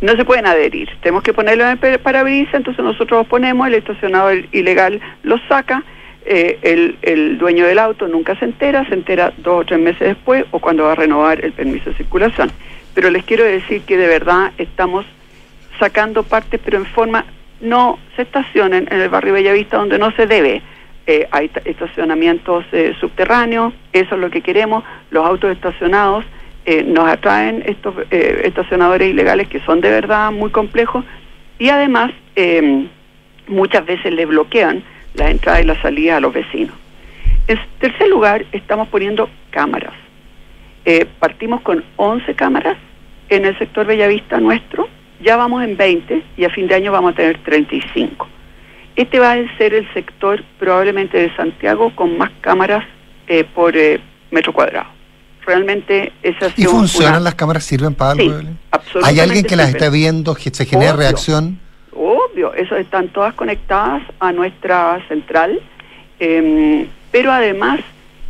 No se pueden adherir. Tenemos que ponerlo en el parabrisas, entonces nosotros los ponemos, el estacionador ilegal los saca, eh, el, el dueño del auto nunca se entera, se entera dos o tres meses después o cuando va a renovar el permiso de circulación. Pero les quiero decir que de verdad estamos sacando partes, pero en forma, no se estacionen en el barrio Bellavista donde no se debe. Eh, hay ta- estacionamientos eh, subterráneos, eso es lo que queremos, los autos estacionados eh, nos atraen estos estacionadores ilegales que son de verdad muy complejos y además eh, muchas veces le bloquean la entrada y la salida a los vecinos. En tercer lugar, estamos poniendo cámaras. Partimos con 11 cámaras en el sector Bellavista nuestro, ya vamos en 20 y a fin de año vamos a tener 35. Este va a ser el sector probablemente de Santiago con más cámaras eh, por eh, metro cuadrado. Realmente esa ha ¿Y funcionan una- las cámaras? ¿Sirven para algo? Sí, Evelyn? absolutamente ¿Hay alguien que las esté viendo, que se Obvio. reacción? Obvio, eso están todas conectadas a nuestra central, eh, pero además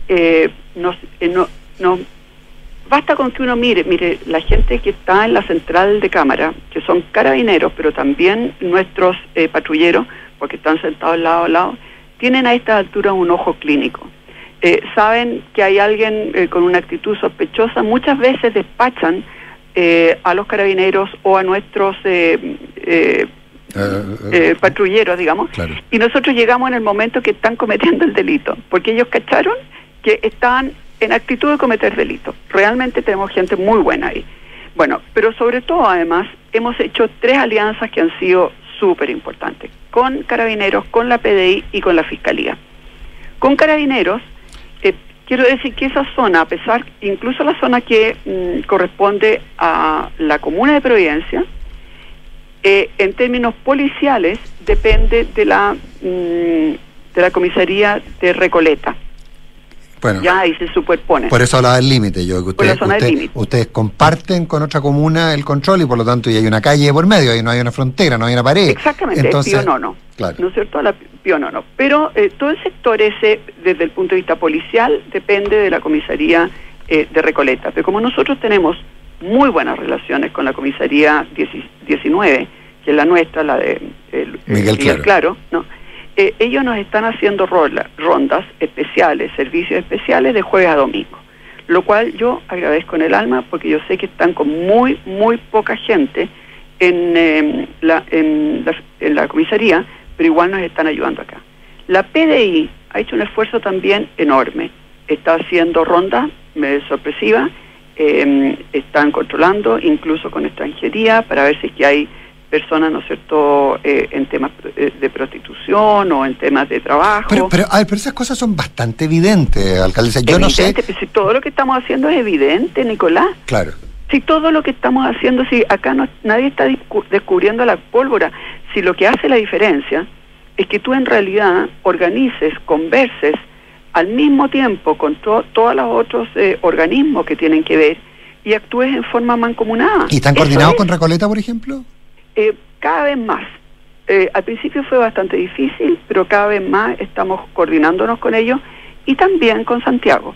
eh, nos, eh, no, no- basta con que uno mire, mire, la gente que está en la central de cámara, que son carabineros, pero también nuestros eh, patrulleros, porque están sentados lado a lado, tienen a esta altura un ojo clínico. Eh, saben que hay alguien eh, con una actitud sospechosa, muchas veces despachan eh, a los carabineros o a nuestros eh, eh, eh, patrulleros, digamos, Claro. y nosotros llegamos en el momento que están cometiendo el delito, porque ellos cacharon que estaban en actitud de cometer delito. Realmente tenemos gente muy buena ahí. Bueno, pero sobre todo además hemos hecho tres alianzas que han sido súper importantes, con carabineros, con la PDI y con la Fiscalía. Con carabineros, eh, quiero decir que esa zona, a pesar, incluso la zona que mm, corresponde a la comuna de Providencia, eh, en términos policiales depende de la mm, de la comisaría de Recoleta. Bueno, Ya ahí se superpone. por eso hablaba del límite. Yo, que ustedes, usted- comparten con otra comuna el control y por lo tanto y hay una calle por medio, ahí no hay una frontera, no hay una pared. Exactamente, Entonces, es pionono. Claro. ¿No es cierto? La pionono. Pero eh, todo el sector ese, desde el punto de vista policial, depende de la comisaría eh, de Recoleta. Pero como nosotros tenemos muy buenas relaciones con la comisaría 10 19, que es la nuestra, la de el- el Miguel Claro. ¿no? Eh, ellos nos están haciendo rondas especiales, servicios especiales de jueves a domingo. Lo cual yo agradezco en el alma porque yo sé que están con muy, muy poca gente en, eh, la, en, la, en la comisaría, pero igual nos están ayudando acá. La PDI ha hecho un esfuerzo también enorme. Está haciendo rondas sorpresivas, eh, están controlando incluso con extranjería para ver si es que hay personas, ¿no es cierto?, eh, en temas eh, de prostitución o en temas de trabajo. Pero, pero, a ver, pero esas cosas son bastante evidentes, alcaldesa. Yo no sé. Evidente, pues, si todo lo que estamos haciendo es evidente, Nicolás. Claro. Si todo lo que estamos haciendo, si acá no, nadie está descubriendo la pólvora, si lo que hace la diferencia es que tú en realidad organices, converses al mismo tiempo con to- todos los otros eh, organismos que tienen que ver y actúes en forma mancomunada. ¿Y están coordinados es. con Recoleta, por ejemplo? Eh, cada vez más. eh, al principio fue bastante difícil, pero cada vez más estamos coordinándonos con ellos y también con Santiago.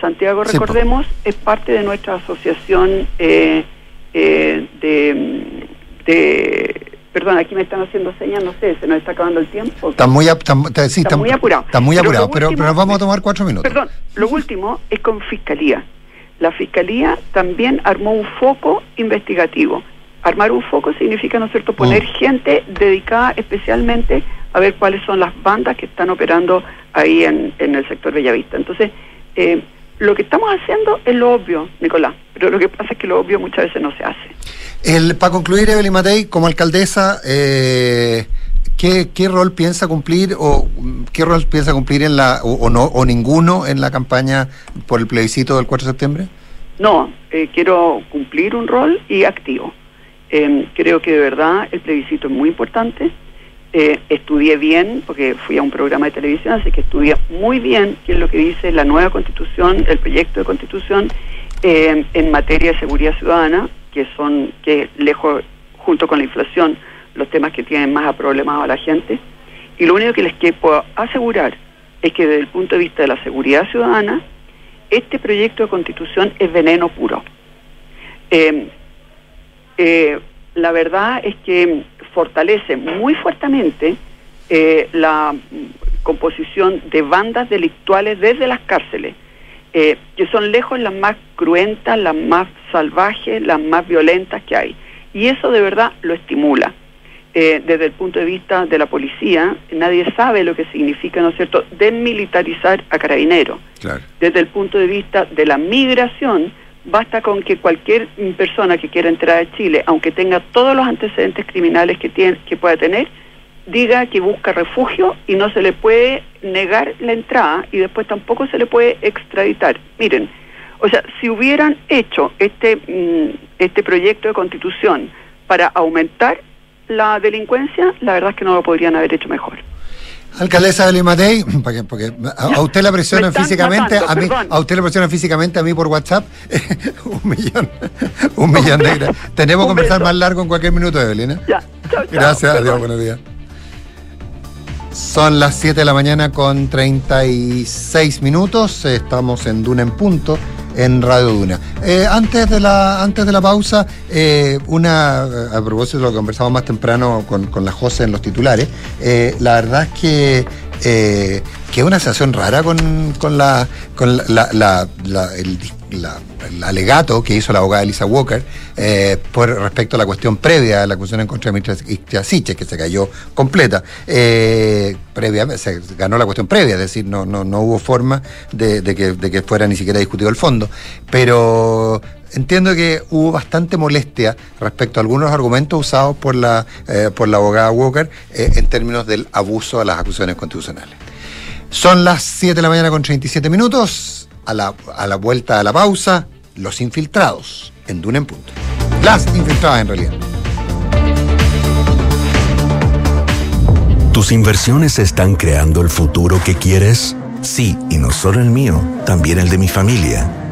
Santiago, recordemos, es parte de nuestra asociación eh, eh, de, de... Perdón, aquí me están haciendo señas, no sé, se nos está acabando el tiempo. Está muy, ap- está- está- sí, Está está- muy apurado. Está muy Pero apurado, pero, último- pero nos vamos a tomar cuatro minutos. Perdón, lo último es con Fiscalía. La Fiscalía también armó un foco investigativo. Armar un foco significa, ¿no es cierto?, poner Mm. gente dedicada especialmente a ver cuáles son las bandas que están operando ahí en, en el sector Bellavista. Entonces, eh, lo que estamos haciendo es lo obvio, Nicolás, pero lo que pasa es que lo obvio muchas veces no se hace. El, para concluir, Evelyn Matei, como alcaldesa, eh, ¿qué, qué rol piensa cumplir o qué rol piensa cumplir en la o, o no o ninguno en la campaña por el plebiscito del 4 de septiembre? No, eh, quiero cumplir un rol y activo. Eh, creo que de verdad el plebiscito es muy importante. Eh, estudié bien, porque fui a un programa de televisión, así que estudié muy bien qué es lo que dice la nueva constitución, el proyecto de constitución eh, en materia de seguridad ciudadana, que son, que lejos, junto con la inflación, los temas que tienen más aproblemado a la gente. Y lo único que les puedo asegurar es que desde el punto de vista de la seguridad ciudadana, este proyecto de constitución es veneno puro. Eh, eh, la verdad es que fortalece muy fuertemente eh, la composición de bandas delictuales desde las cárceles, eh, que son lejos las más cruentas, las más salvajes, las más violentas que hay. Y eso de verdad lo estimula. Eh, desde el punto de vista de la policía, nadie sabe lo que significa, ¿no es cierto?, desmilitarizar a carabineros Claro. desde el punto de vista de la migración, basta con que cualquier persona que quiera entrar a Chile, aunque tenga todos los antecedentes criminales que, tiene, que pueda tener, diga que busca refugio y no se le puede negar la entrada y después tampoco se le puede extraditar. Miren, o sea, si hubieran hecho este, mm, este proyecto de constitución para aumentar la delincuencia, la verdad es que no lo podrían haber hecho mejor. Alcaldesa Evelyn Matei, porque, porque a, a usted la presionan físicamente, matando, a mí, perdón. a usted la presionan físicamente, a mí por WhatsApp, un millón, un millón de gracias. Tenemos que conversar más largo en cualquier minuto, Evelyn. ¿eh? Ya, chao, chao, Gracias, adiós, buenos días. Son las 7 de la mañana con 36 minutos. Estamos en Duna en punto, en Radio Duna. Eh, antes, de la, antes de la pausa, eh, una a propósito de lo que conversamos más temprano con, con la José en los titulares, eh, la verdad es que, que es una sensación rara con, con, la, el, dis- la- el alegato que hizo la abogada Elisa Walker eh, por respecto a la cuestión previa de la acusación en contra de Mirta Siches, que se cayó completa. Eh, previa, se ganó la cuestión previa, es decir, no, no, no hubo forma de, de que, de que fuera ni siquiera discutido el fondo. Pero entiendo que hubo bastante molestia respecto a algunos argumentos usados por la, eh, por la abogada Walker eh, en términos del abuso a las acusaciones constitucionales. Son las 7 de la mañana con 37 minutos. A la, a la vuelta a la pausa, los infiltrados en Duna punto. Las infiltradas en realidad. ¿Tus inversiones están creando el futuro que quieres? Sí, y no solo el mío, también el de mi familia.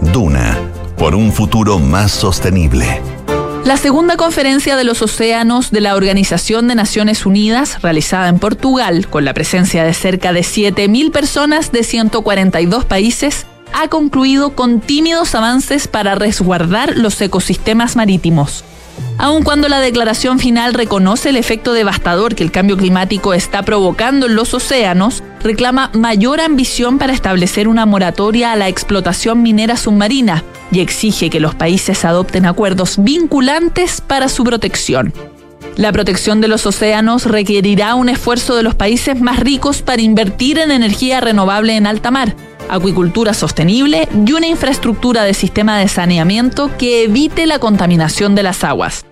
Duna, por un futuro más sostenible. La segunda conferencia de los océanos de la Organización de Naciones Unidas, realizada en Portugal, con la presencia de cerca de 7.000 personas de 142 países, ha concluido con tímidos avances para resguardar los ecosistemas marítimos. Aun cuando la declaración final reconoce el efecto devastador que el cambio climático está provocando en los océanos, reclama mayor ambición para establecer una moratoria a la explotación minera submarina, y exige que los países adopten acuerdos vinculantes para su protección. La protección de los océanos requerirá un esfuerzo de los países más ricos para invertir en energía renovable en alta mar, acuicultura sostenible y una infraestructura de sistema de saneamiento que evite la contaminación de las aguas.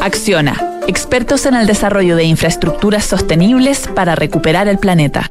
Acciona, expertos en el desarrollo de infraestructuras sostenibles para recuperar el planeta.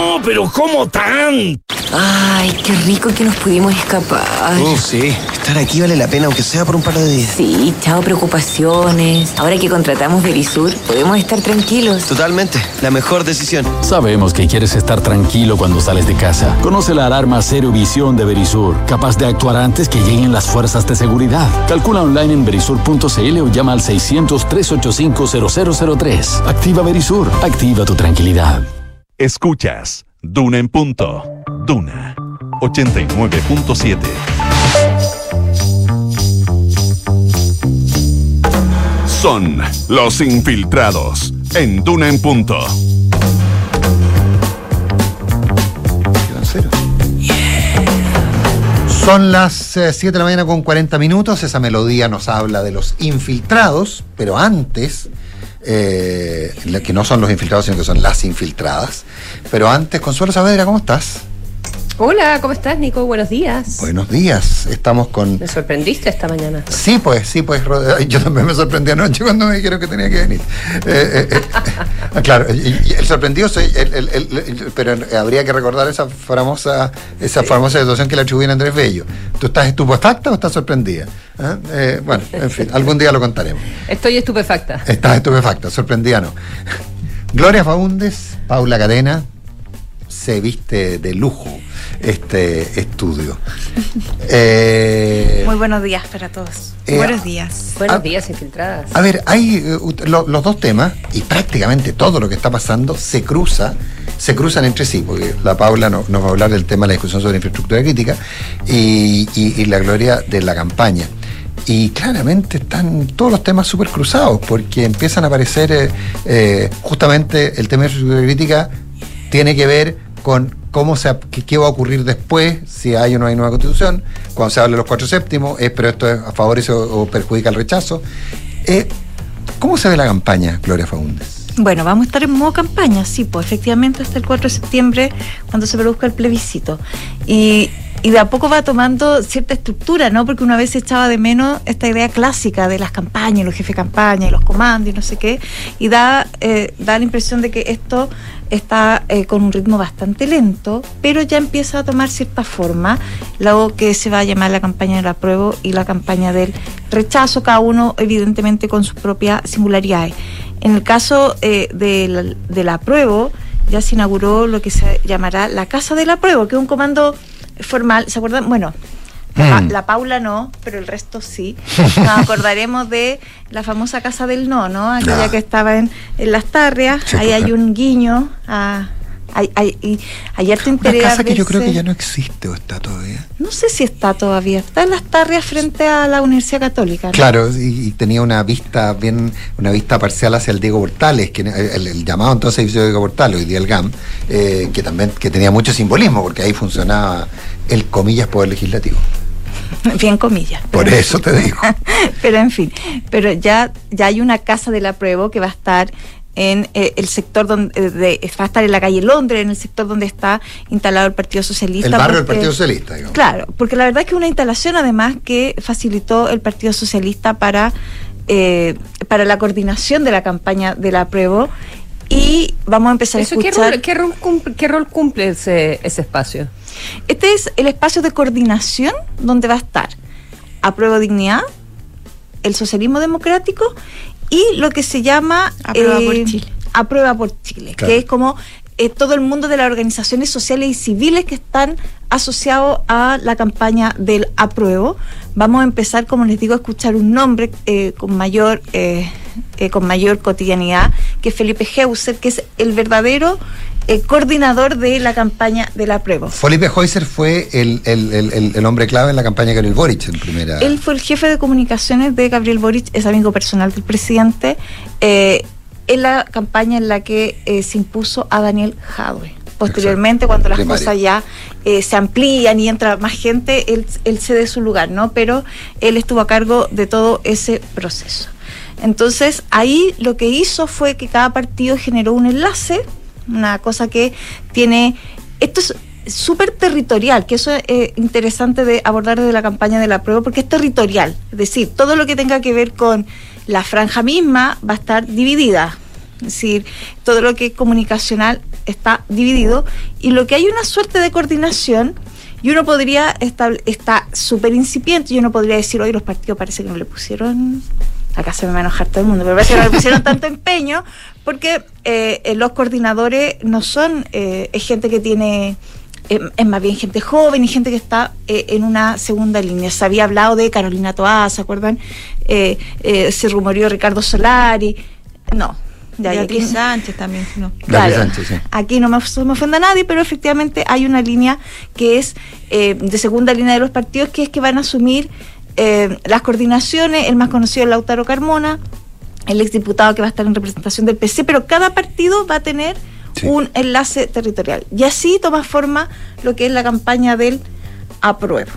pero ¿cómo tan? Ay, qué rico que nos pudimos escapar. Uf, sí. Estar aquí vale la pena, aunque sea por un par de días. Sí, chao preocupaciones. Ahora que contratamos Verisur, podemos estar tranquilos. Totalmente. La mejor decisión. Sabemos que quieres estar tranquilo cuando sales de casa. Conoce la alarma Cero Visión de Verisur, capaz de actuar antes que lleguen las fuerzas de seguridad. Calcula online en verisur.cl o llama al 600-385-0003. Activa Verisur, activa tu tranquilidad. Escuchas Duna en punto. Duna 89.7. Son los infiltrados en Duna en punto. Son las 7 de la mañana con 40 minutos. Esa melodía nos habla de los infiltrados, pero antes, eh, que no son los infiltrados, sino que son las infiltradas. Pero antes, Consuelo Saavedra, ¿cómo estás? Hola, ¿cómo estás, Nico? Buenos días. Buenos días. Estamos con. Me sorprendiste esta mañana. Sí, pues, sí, pues. Yo también me sorprendí anoche cuando me dijeron que tenía que venir. Eh, eh, eh, ah, claro, el sorprendido soy. el- el- el- el- pero habría que recordar esa famosa esa famosa situación que le atribuyen a Andrés Bello. ¿Tú estás estupefacta o estás sorprendida? ¿Ah? Eh, bueno, en fin, algún día lo contaremos. Estoy estupefacta. Estás estupefacta, sorprendida no. Gloria Faúndez, Paula Cadena, se viste de lujo este estudio. Eh, Muy buenos días para todos. Eh, buenos días. Buenos Ah. días, infiltradas. A ver, hay eh, lo- los dos temas y prácticamente todo lo que está pasando se cruza, se cruzan entre sí, porque la Paula no- nos va a hablar del tema de la discusión sobre infraestructura crítica y, y- y la gloria de la campaña. Y claramente están todos los temas súper cruzados, porque empiezan a aparecer eh, eh, justamente el tema de infraestructura crítica tiene que ver con cómo se, qué, va a ocurrir después, si hay o no hay nueva constitución, cuando se habla de los cuatro séptimos, es, pero esto es- favorece o, o perjudica el rechazo. Eh, ¿Cómo se ve la campaña, Gloria Faúndez? Bueno, vamos a estar en modo campaña, sí, pues efectivamente hasta el 4 de septiembre, cuando se produzca el plebiscito. Y, y de a poco va tomando cierta estructura, ¿no? Porque una vez echaba de menos esta idea clásica de las campañas, los jefes de campaña y los comandos y no sé qué, y da, eh, da la impresión de que esto está eh, con un ritmo bastante lento, pero ya empieza a tomar cierta forma, lo que se va a llamar la campaña del apruebo y la campaña del rechazo, cada uno evidentemente con sus propias singularidades. En el caso eh, del, del apruebo, ya se inauguró lo que se llamará la Casa del Apruebo, que es un comando formal, ¿se acuerdan? Bueno, la, Mm. la Paula no, pero el resto sí. Nos acordaremos de la famosa Casa del No, ¿no? Aquella Ah. que estaba en, en Las Tarrias. Sí, Ahí pues, hay un guiño a... Hay, hay- y ayer te Una casa que yo creo que ya no existe o está todavía. No sé si está todavía. Está en Las Tarrias frente a la Universidad Católica. ¿no? Claro, y, y tenía una vista bien, una vista parcial hacia el Diego Portales, que el, el llamado entonces edificio de Diego Portales, hoy día el GAM, eh, que también que tenía mucho simbolismo, porque ahí funcionaba el comillas poder legislativo. Bien comillas. Por eso te digo. pero en fin, pero ya, ya hay una casa del apruebo que va a estar en eh, el sector donde eh, de- va a estar en la calle Londres, en el sector donde está instalado el Partido Socialista. El barrio del Partido Socialista, digamos. Claro, porque la verdad es que es una instalación además que facilitó el Partido Socialista para, eh, para la coordinación de la campaña del apruebo y vamos a empezar ¿Eso a qué escuchar. rol, qué rol cumple, qué rol cumple ese, ese espacio? Este es el espacio de coordinación donde va a estar Apruebo Dignidad, el socialismo democrático y lo que se llama Aprueba por eh, Chile. Aprueba por Chile, Claro. que es como eh, todo el mundo de las organizaciones sociales y civiles que están asociados a la campaña del apruebo. Vamos a empezar, como les digo, a escuchar un nombre eh, con mayor eh, eh, con mayor cotidianidad, que es Felipe Heuser, que es el verdadero eh, coordinador de la campaña del apruebo. Felipe Heuser fue el, el- el- el- el hombre clave en la campaña de Gabriel Boric en primera. Él fue el jefe de comunicaciones de Gabriel Boric, es amigo personal del presidente, eh, en la campaña en la que eh, se impuso a Daniel Jadwe. Posteriormente, cuando las Primaria. cosas ya eh, se amplían y entra más gente, él, él cede su lugar, ¿no? Pero él estuvo a cargo de todo ese proceso. Entonces, ahí lo que hizo fue que cada partido generó un enlace, una cosa que tiene. Esto es súper territorial, que eso es eh, interesante de abordar desde la campaña de la prueba, porque es territorial. Es decir, todo lo que tenga que ver con la franja misma va a estar dividida. Es decir, todo lo que es comunicacional está dividido y lo que hay una suerte de coordinación y uno podría estar está súper incipiente y uno podría decir hoy los partidos parece que no le pusieron acá se me va a enojar todo el mundo pero parece que no le pusieron tanto empeño porque eh, eh, los coordinadores no son eh, es gente que tiene eh, es más bien gente joven y gente que está eh, en una segunda línea. Se había hablado de Carolina Toá, ¿se acuerdan? Eh, eh, se rumoreó Ricardo Solari. No. de ahí Beatriz aquí- Sánchez también. No. Sánchez, sí. Aquí no me, no me ofende a nadie, pero efectivamente hay una línea que es eh, de segunda línea de los partidos, que es que van a asumir eh, las coordinaciones, el más conocido es Lautaro Carmona, el exdiputado que va a estar en representación del PC, pero cada partido va a tener un enlace territorial. Y así toma forma lo que es la campaña del apruebo.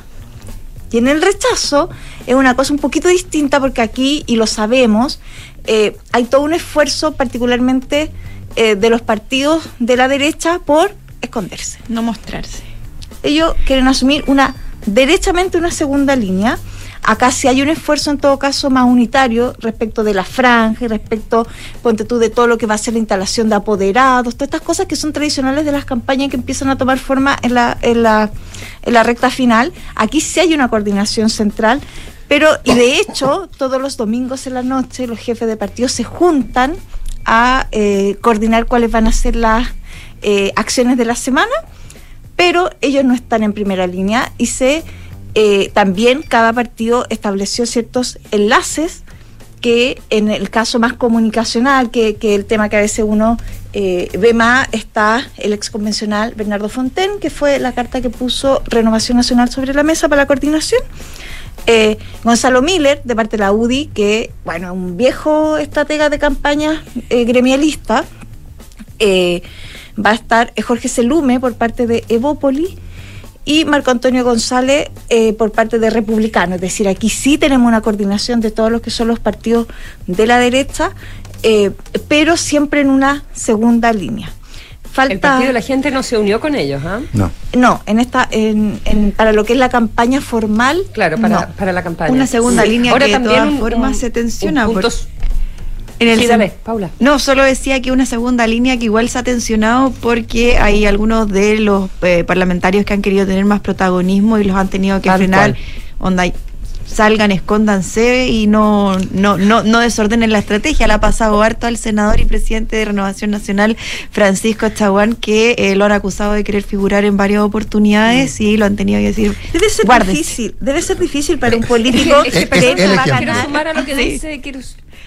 Y en el rechazo es una cosa un poquito distinta porque aquí, y lo sabemos, eh, hay todo un esfuerzo particularmente eh, de los partidos de la derecha por esconderse. No mostrarse. Ellos quieren asumir una derechamente una segunda línea. Acá sí hay un esfuerzo en todo caso más unitario respecto de la franja respecto, ponte tú, de todo lo que va a ser la instalación de apoderados, todas estas cosas que son tradicionales de las campañas que empiezan a tomar forma en la, en la, en la recta final. Aquí sí hay una coordinación central, pero, y de hecho, todos los domingos en la noche los jefes de partido se juntan a eh, coordinar cuáles van a ser las eh, acciones de la semana pero ellos no están en primera línea y se eh, también cada partido estableció ciertos enlaces que en el caso más comunicacional, que, que el tema que a veces uno eh, ve más, está el exconvencional Bernardo Fonten, que fue la carta que puso Renovación Nacional sobre la mesa para la coordinación. Eh, Gonzalo Miller, de parte de la UDI, que, bueno, un viejo estratega de campaña eh, gremialista, eh, va a estar eh, Jorge Selume por parte de Evópoli y Marco Antonio González eh, por parte de Republicano. Es decir, aquí sí tenemos una coordinación de todos los que son los partidos de la derecha, eh, pero siempre en una segunda línea. Falta, El partido de la gente no se unió con ellos, ¿ah? No. No, en esta, en, en- para lo que es la campaña formal. Claro, para, no. para la campaña. Una segunda Sí. línea Ahora que de también todas un- formas un- se tensiona. un por- en el Sí, sen- dale, Paula. No, solo decía que una segunda línea que igual se ha tensionado porque hay algunos de los eh, parlamentarios que han querido tener más protagonismo y los han tenido que Tal frenar. cual. Onda, salgan, escóndanse y no, no, no, no desordenen la estrategia. Le ha pasado harto al senador y presidente de Renovación Nacional, Francisco Chaguán, que eh, lo han acusado de querer figurar en varias oportunidades y lo han tenido que decir. Debe ser difícil, debe ser difícil para un político Es que, quiero sumar a lo que Sí. dice, quiero,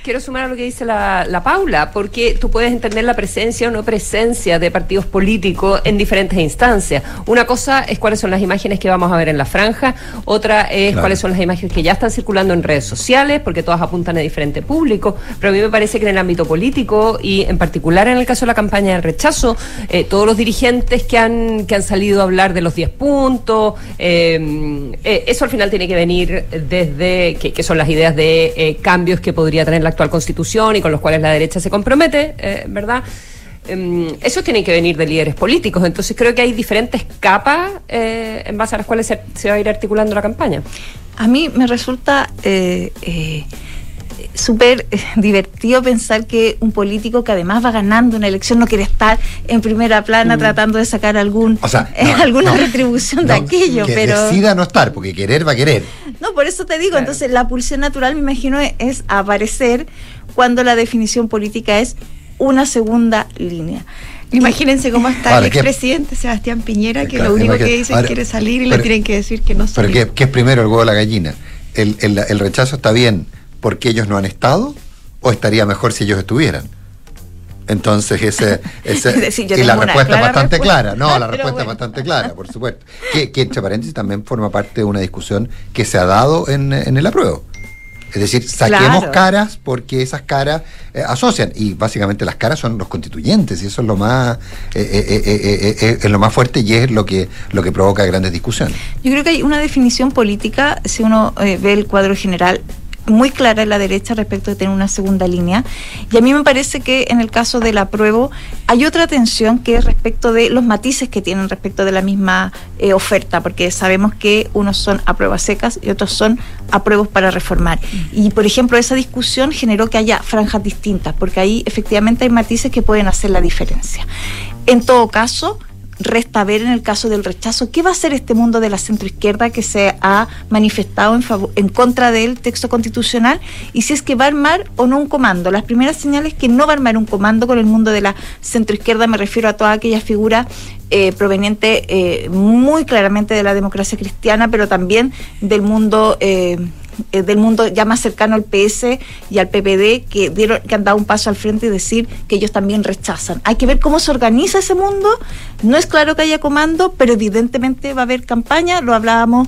quiero sumar a lo que dice la, la Paula, porque tú puedes entender la presencia o no presencia de partidos políticos en diferentes instancias. Una cosa es cuáles son las imágenes que vamos a ver en la franja, otra es Claro. cuáles son las imágenes que ya están circulando en redes sociales, porque todas apuntan a diferente público, pero a mí me parece que en el ámbito político y en particular en el caso de la campaña del rechazo, eh, todos los dirigentes que han, que han salido a hablar de los 10 puntos, eh, eh, eso al final tiene que venir desde, que, que son las ideas de cambios que podría tener la actual constitución y con los cuales la derecha se compromete, eh, ¿verdad? Em, Eso tiene que venir de líderes políticos, entonces creo que hay diferentes capas eh, en base a las cuales se, va a ir articulando la campaña. A mí me resulta eh, eh, súper eh, divertido pensar que un político que además va ganando una elección no quiere estar en primera plana tratando de sacar algún Mm. O sea, eh, no, alguna no, retribución de aquello, que pero decida no estar, porque querer va a querer. no, por eso te digo, entonces la pulsión natural me imagino es, es aparecer cuando la definición política es una segunda línea. Imagínense cómo está Ahora, el ¿qué- expresidente Sebastián Piñera, que Claro, lo único que dice es eh, quiere salir y le pero- tienen que decir que no Pero sale. ¿qué, qué es primero el huevo o la gallina? ¿El, el- el rechazo está bien porque ellos no han estado o estaría mejor si ellos estuvieran? Entonces, ese, ese- Es decir, y la respuesta es bastante respuesta. clara. No, la Pero respuesta bueno. es bastante clara, por supuesto. Que, que entre paréntesis también forma parte de una discusión que se ha dado en, en el apruebo. Es decir, saquemos Claro. caras porque esas caras eh, asocian y básicamente las caras son los constituyentes y eso es lo más eh, eh, eh, eh, es lo más fuerte y es lo que lo que provoca grandes discusiones. Yo creo que hay una definición política, si uno ve el cuadro general, muy clara en la derecha respecto de tener una segunda línea. Y a mí me parece que en el caso del apruebo hay otra tensión que es respecto de los matices que tienen respecto de la misma eh, oferta, porque sabemos que unos son apruebas secas y otros son apruebos para reformar. Y por ejemplo, esa discusión generó que haya franjas distintas, porque ahí efectivamente hay matices que pueden hacer la diferencia. En todo caso, resta ver en el caso del rechazo qué va a hacer este mundo de la centroizquierda que se ha manifestado en, favor- en contra del texto constitucional y si es que va a armar o no un comando. Las primeras señales que no va a armar un comando con el mundo de la centroizquierda, me refiero a toda aquella figura eh, proveniente eh, muy claramente de la democracia cristiana, pero también del mundo... eh, eh, del mundo ya más cercano al PS y al PPD que dieron que han dado un paso al frente y decir que ellos también rechazan. Hay que ver cómo se organiza ese mundo. No es claro que haya comando, pero evidentemente va a haber campaña. Lo hablábamos,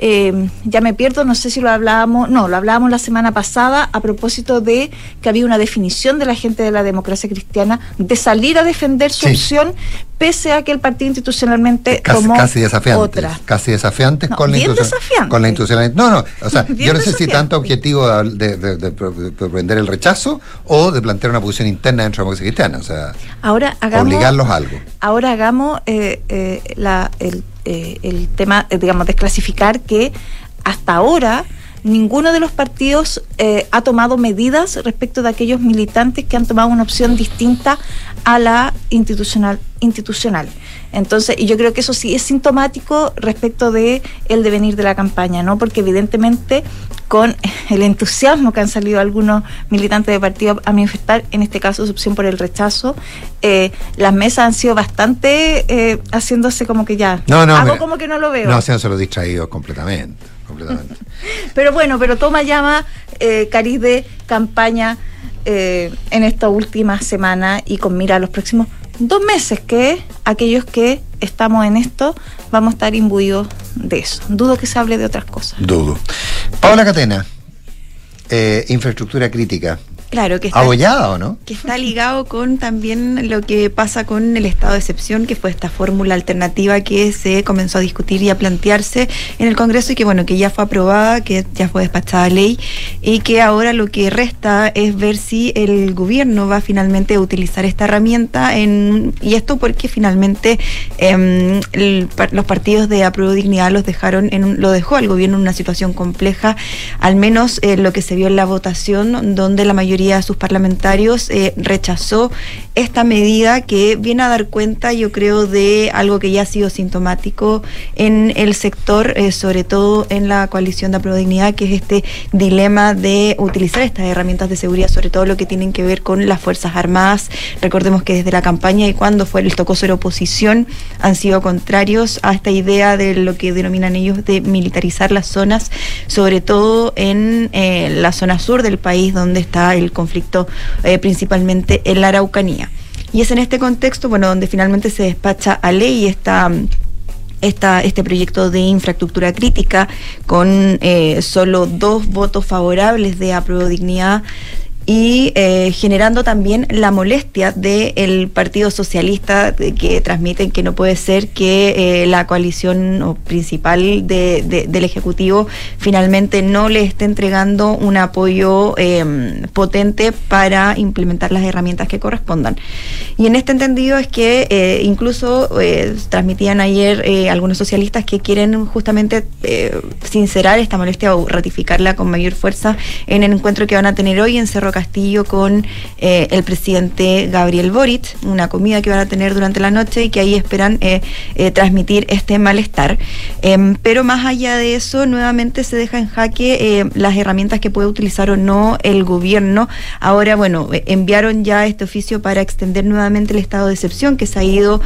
eh, ya me pierdo, no sé si lo hablábamos, no, lo hablábamos la semana pasada a propósito de que había una definición de la gente de la democracia cristiana de salir a defender su Sí. opción, pese a que el partido institucionalmente Casi, tomó casi desafiantes. otra. Casi desafiantes No, con la desafiante. Con la institucionalidad. No, no. O sea, Bien yo no sé si tanto objetivo de, de, el rechazo o de plantear una posición interna dentro de la democracia cristiana. O sea, Ahora hagamos obligarlos a algo. ahora hagamos eh, eh, la- el, eh, el tema, eh, digamos, desclasificar que hasta ahora ninguno de los partidos eh, ha tomado medidas respecto de aquellos militantes que han tomado una opción distinta a la institucional. institucional. Entonces, y yo creo que eso sí es sintomático respecto de el devenir de la campaña, ¿no? Porque evidentemente con el entusiasmo que han salido algunos militantes de partido a manifestar, en este caso su opción por el rechazo, eh, las mesas han sido bastante eh, haciéndose como que ya No, no. hago mira, como que no lo veo. No, se han solo distraídos completamente. completamente. Pero bueno, pero toma llama eh, cariz de campaña eh, en esta última semana y con mira a los próximos dos meses que aquellos que estamos en esto vamos a estar imbuidos de eso. Dudo que se hable de otras cosas. Dudo. Paola Catena, eh, infraestructura crítica. Claro, que está, ¿Abollada o no? que está ligado con también lo que pasa con el estado de excepción, que fue esta fórmula alternativa que se comenzó a discutir y a plantearse en el Congreso y que bueno, que ya fue aprobada, que ya fue despachada ley y que ahora lo que resta es ver si el gobierno va finalmente a utilizar esta herramienta en y esto porque finalmente em, el los partidos de apruebo dignidad los dejaron en un- lo dejó al gobierno en una situación compleja, al menos eh, lo que se vio en la votación, donde la mayoría de sus parlamentarios eh, rechazó esta medida que viene a dar cuenta, yo creo, de algo que ya ha sido sintomático en el sector, eh, sobre todo en la coalición de apruebo dignidad, que es este dilema de utilizar estas herramientas de seguridad, sobre todo lo que tienen que ver con las Fuerzas Armadas. Recordemos que desde la campaña y cuando fue el tocó ser oposición, han sido contrarios a esta idea de lo que denominan ellos de militarizar las zonas, sobre todo en eh, la zona sur del país, donde está el conflicto eh, principalmente en la Araucanía. Y es en este contexto, bueno, donde finalmente se despacha a ley esta esta, este proyecto de infraestructura crítica con eh, solo dos votos favorables de apruebo dignidad y eh, generando también la molestia del Partido Socialista de que transmiten que no puede ser que eh, la coalición principal de- de- del Ejecutivo finalmente no le esté entregando un apoyo eh, potente para implementar las herramientas que correspondan. Y en este entendido es que eh, incluso eh, transmitían ayer algunos socialistas que quieren justamente sincerar esta molestia o ratificarla con mayor fuerza en el encuentro que van a tener hoy en Cerro Castillo con eh, el presidente Gabriel Boric, una comida que van a tener durante la noche y que ahí esperan eh, eh, transmitir este malestar. Em, pero más allá de eso, nuevamente se deja en jaque las herramientas que puede utilizar o no el gobierno. Ahora, bueno, enviaron ya este oficio para extender nuevamente el estado de excepción que se ha ido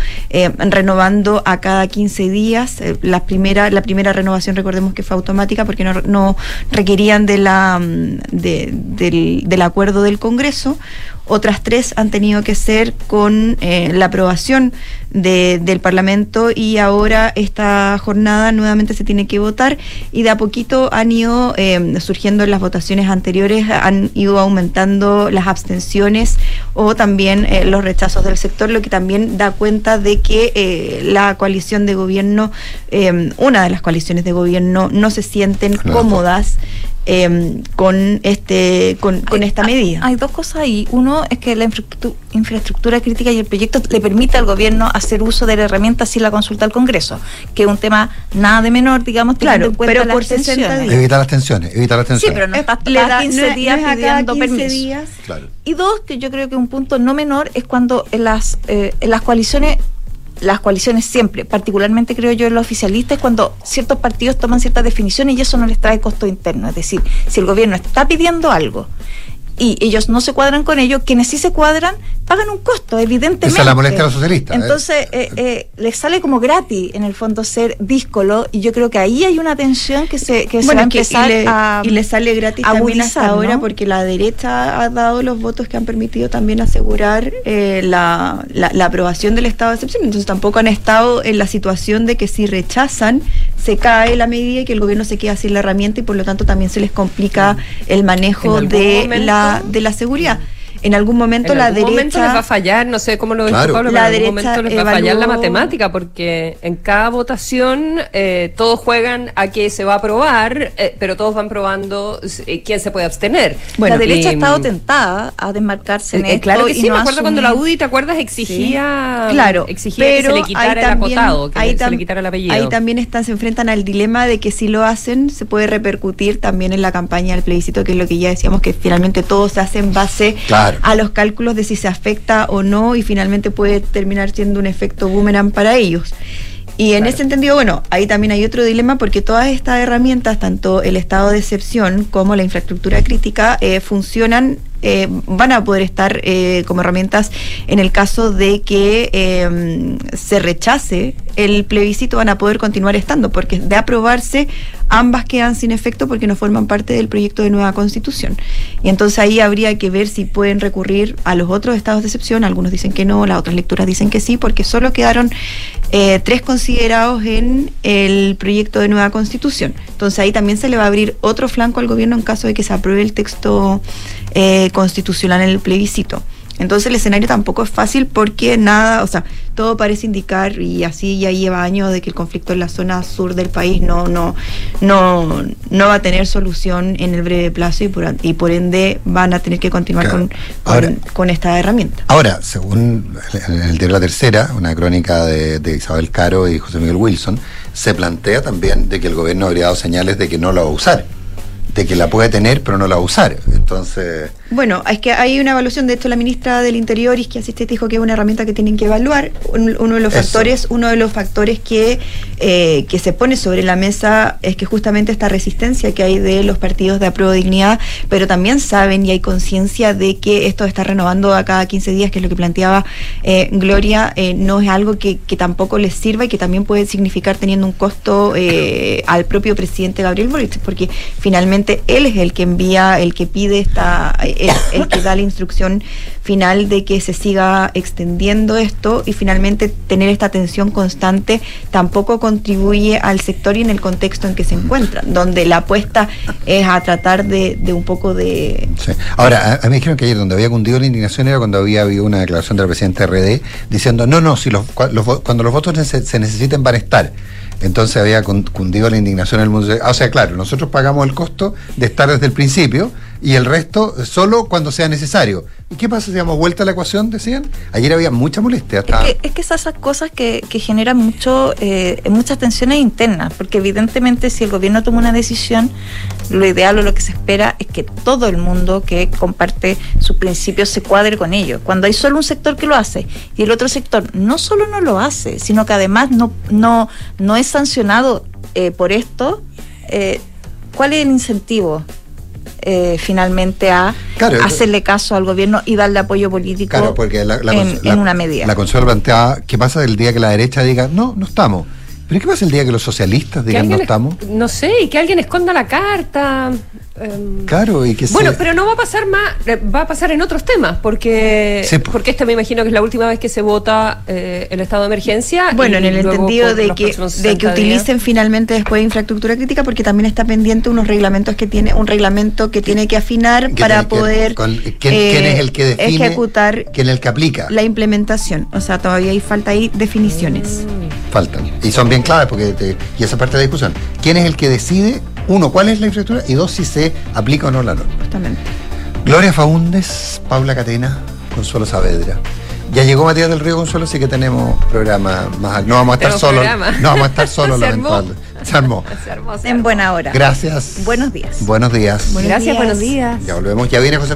renovando a cada 15 días. La, primera, la primera renovación, recordemos que fue automática porque no, requerían de la, mm, de- del, del Congreso. Otras tres han tenido que ser con eh, la aprobación de- del Parlamento y ahora esta jornada nuevamente se tiene que votar y de a poquito han ido eh, surgiendo en las votaciones anteriores, han ido aumentando las abstenciones o también eh, los rechazos del sector, lo que también da cuenta de que eh, la coalición de gobierno, eh, una de las coaliciones de gobierno, no se sienten cómodas eh, con este con, con esta medida. Hay dos cosas ahí. Uno es que la infraestructu- infraestructura crítica y el proyecto le permite al gobierno hacer uso de la herramienta sin la consulta al Congreso, que es un tema nada de menor, digamos, teniendo Claro, en cuenta pero las por 60 tensiones. días. Evitar las tensiones, evitar las Sí, tensiones. pero no estás le cada da- 15 no es- días no es pidiendo 15 permiso. días. Claro. Y dos, que yo creo que un punto no menor es cuando en las, eh, en las coaliciones, las coaliciones siempre, particularmente creo yo en los oficialistas, es cuando ciertos partidos toman ciertas definiciones y eso no les trae costo interno. Es decir, si el gobierno está pidiendo algo y ellos no se cuadran con ello, quienes sí se cuadran pagan un costo, evidentemente. Esa es la molestia de los socialistas, ¿eh? Entonces, eh, eh, les sale como gratis en el fondo ser díscolo y yo creo que ahí hay una tensión que se, que se va a que- empezar y, le, a y le sale gratis también hasta ¿no? ahora porque la derecha ha dado los votos que han permitido también asegurar eh, la, la- la aprobación del estado de excepción. Entonces tampoco han estado en la situación de que si rechazan se cae la medida y que el gobierno se queda sin la herramienta y por lo tanto también se les complica el manejo ¿En algún de momento? la, de la seguridad. En algún momento en la algún momento derecha les va a fallar, no sé cómo lo dijo Claro. Pablo, La pero en algún momento les va a fallar la matemática, porque en cada votación eh, todos juegan a que se va a aprobar, eh, pero todos van probando eh, quién se puede abstener. la derecha ha estado mm, tentada a desmarcarse en eh, esto claro que y sí, no me acuerdo cuando la UDI, ¿te acuerdas? Exigía, Sí. claro, exigía que se le quitara ahí el también- acotado, que ahí se tam- le quitara el apellido. Ahí también están, se enfrentan al dilema de que si lo hacen se puede repercutir también en la campaña del plebiscito, que es lo que ya decíamos que finalmente todo se hace en base Claro. A los cálculos de si se afecta o no y finalmente puede terminar siendo un efecto boomerang para ellos. Y en ese entendido, bueno, ahí también hay otro dilema porque todas estas herramientas, tanto el estado de excepción como la infraestructura crítica, eh, funcionan, eh, van a poder estar eh, como herramientas en el caso de que eh, se rechace el plebiscito, van a poder continuar estando, porque de aprobarse, ambas quedan sin efecto porque no forman parte del proyecto de nueva constitución. Y entonces ahí habría que ver si pueden recurrir a los otros estados de excepción, algunos dicen que no, las otras lecturas dicen que sí, porque solo quedaron tres considerados en el proyecto de nueva constitución. Entonces ahí también se le va a abrir otro flanco al gobierno en caso de que se apruebe el texto eh, constitucional en el plebiscito. Entonces el escenario tampoco es fácil porque nada, o sea, todo parece indicar y así ya lleva años de que el conflicto en la zona sur del país no no no no va a tener solución en el breve plazo y por, y por ende van a tener que continuar Claro. con, con, Ahora- con esta herramienta. Ahora, según el, el diario La Tercera, una crónica de, de Isabel Caro y José Miguel Wilson, se plantea también de que el gobierno habría dado señales de que no la va a usar, de que la puede tener pero no la va a usar. Entonces, Bueno, es que hay una evaluación, de hecho la ministra del Interior, Isquia Asiste, dijo que es una herramienta que tienen que evaluar. Un- uno de los Eso. factores, uno de los factores que, eh, que se pone sobre la mesa es que justamente esta resistencia que hay de los partidos de apruebo dignidad, pero también saben y hay conciencia de que esto estar renovando a cada 15 días, que es lo que planteaba eh, Gloria, eh, no es algo que, que tampoco les sirva y que también puede significar teniendo un costo eh, al propio presidente Gabriel Boric, porque finalmente él es el que envía, el que pide esta, el, el que da la instrucción final de que se siga extendiendo esto y finalmente tener esta tensión constante tampoco contribuye al sector y en el contexto en que se encuentran, donde la apuesta es a tratar de, de un poco de... ahora, a, mí me dijeron que ayer donde había cundido la indignación era cuando había habido una declaración del presidente RD diciendo, no, no, si los, los cuando los votos nece- se necesiten van a estar. Entonces había cun- cundido la indignación en el mundo. O sea, claro, nosotros pagamos el costo de estar desde el principio, y el resto solo cuando sea necesario. ¿Y qué pasa si damos vuelta a la ecuación, decían? Ayer había mucha molestia. Hasta... Es que, es que esas cosas que, que generan mucho, eh, muchas tensiones internas, porque evidentemente si el gobierno toma una decisión, lo ideal o lo que se espera es que todo el mundo que comparte sus principios se cuadre con ellos. Cuando hay solo un sector que lo hace y el otro sector no solo no lo hace, sino que además no, no, no es sancionado eh, por esto, eh, ¿cuál es el incentivo? Eh, finalmente a Claro, hacerle caso al gobierno y darle apoyo político Claro, porque la, la en, cons- la- en una medida. La Consuelo planteaba, ¿qué pasa el día que la derecha diga, no, no estamos? ¿Pero qué pasa el día que los socialistas digan, no estamos? No sé, y que alguien esconda la carta. em, Claro, y que Bueno, se- pero no va a pasar más, eh, va a pasar en otros temas, porque Sí, po. porque esta me imagino que es la última vez que se vota eh, el estado de emergencia. Bueno, en el entendido de que, de que 60 días. utilicen finalmente después infraestructura crítica, porque también está pendiente unos reglamentos que tiene, un reglamento que tiene que afinar para que- poder con- ¿quién, eh, quién es el que define? ejecutar ¿Quién es el que aplica? la implementación. O sea, todavía hay falta ahí definiciones. Faltan. Y son bien claves porque te- y esa parte de la discusión. ¿Quién es el que decide, uno, cuál es la infraestructura y dos, si se aplica o no la norma? Justamente. Gloria Faúndes, Paula Catena, Consuelo Saavedra. Ya llegó Matías del Río Consuelo, así que tenemos programa más. No vamos a estar solos. No vamos a estar solos, Se armó. Se armó. En buena hora. Gracias. Buenos días. Buenos días. Gracias, buenos días. Ya volvemos. Ya viene José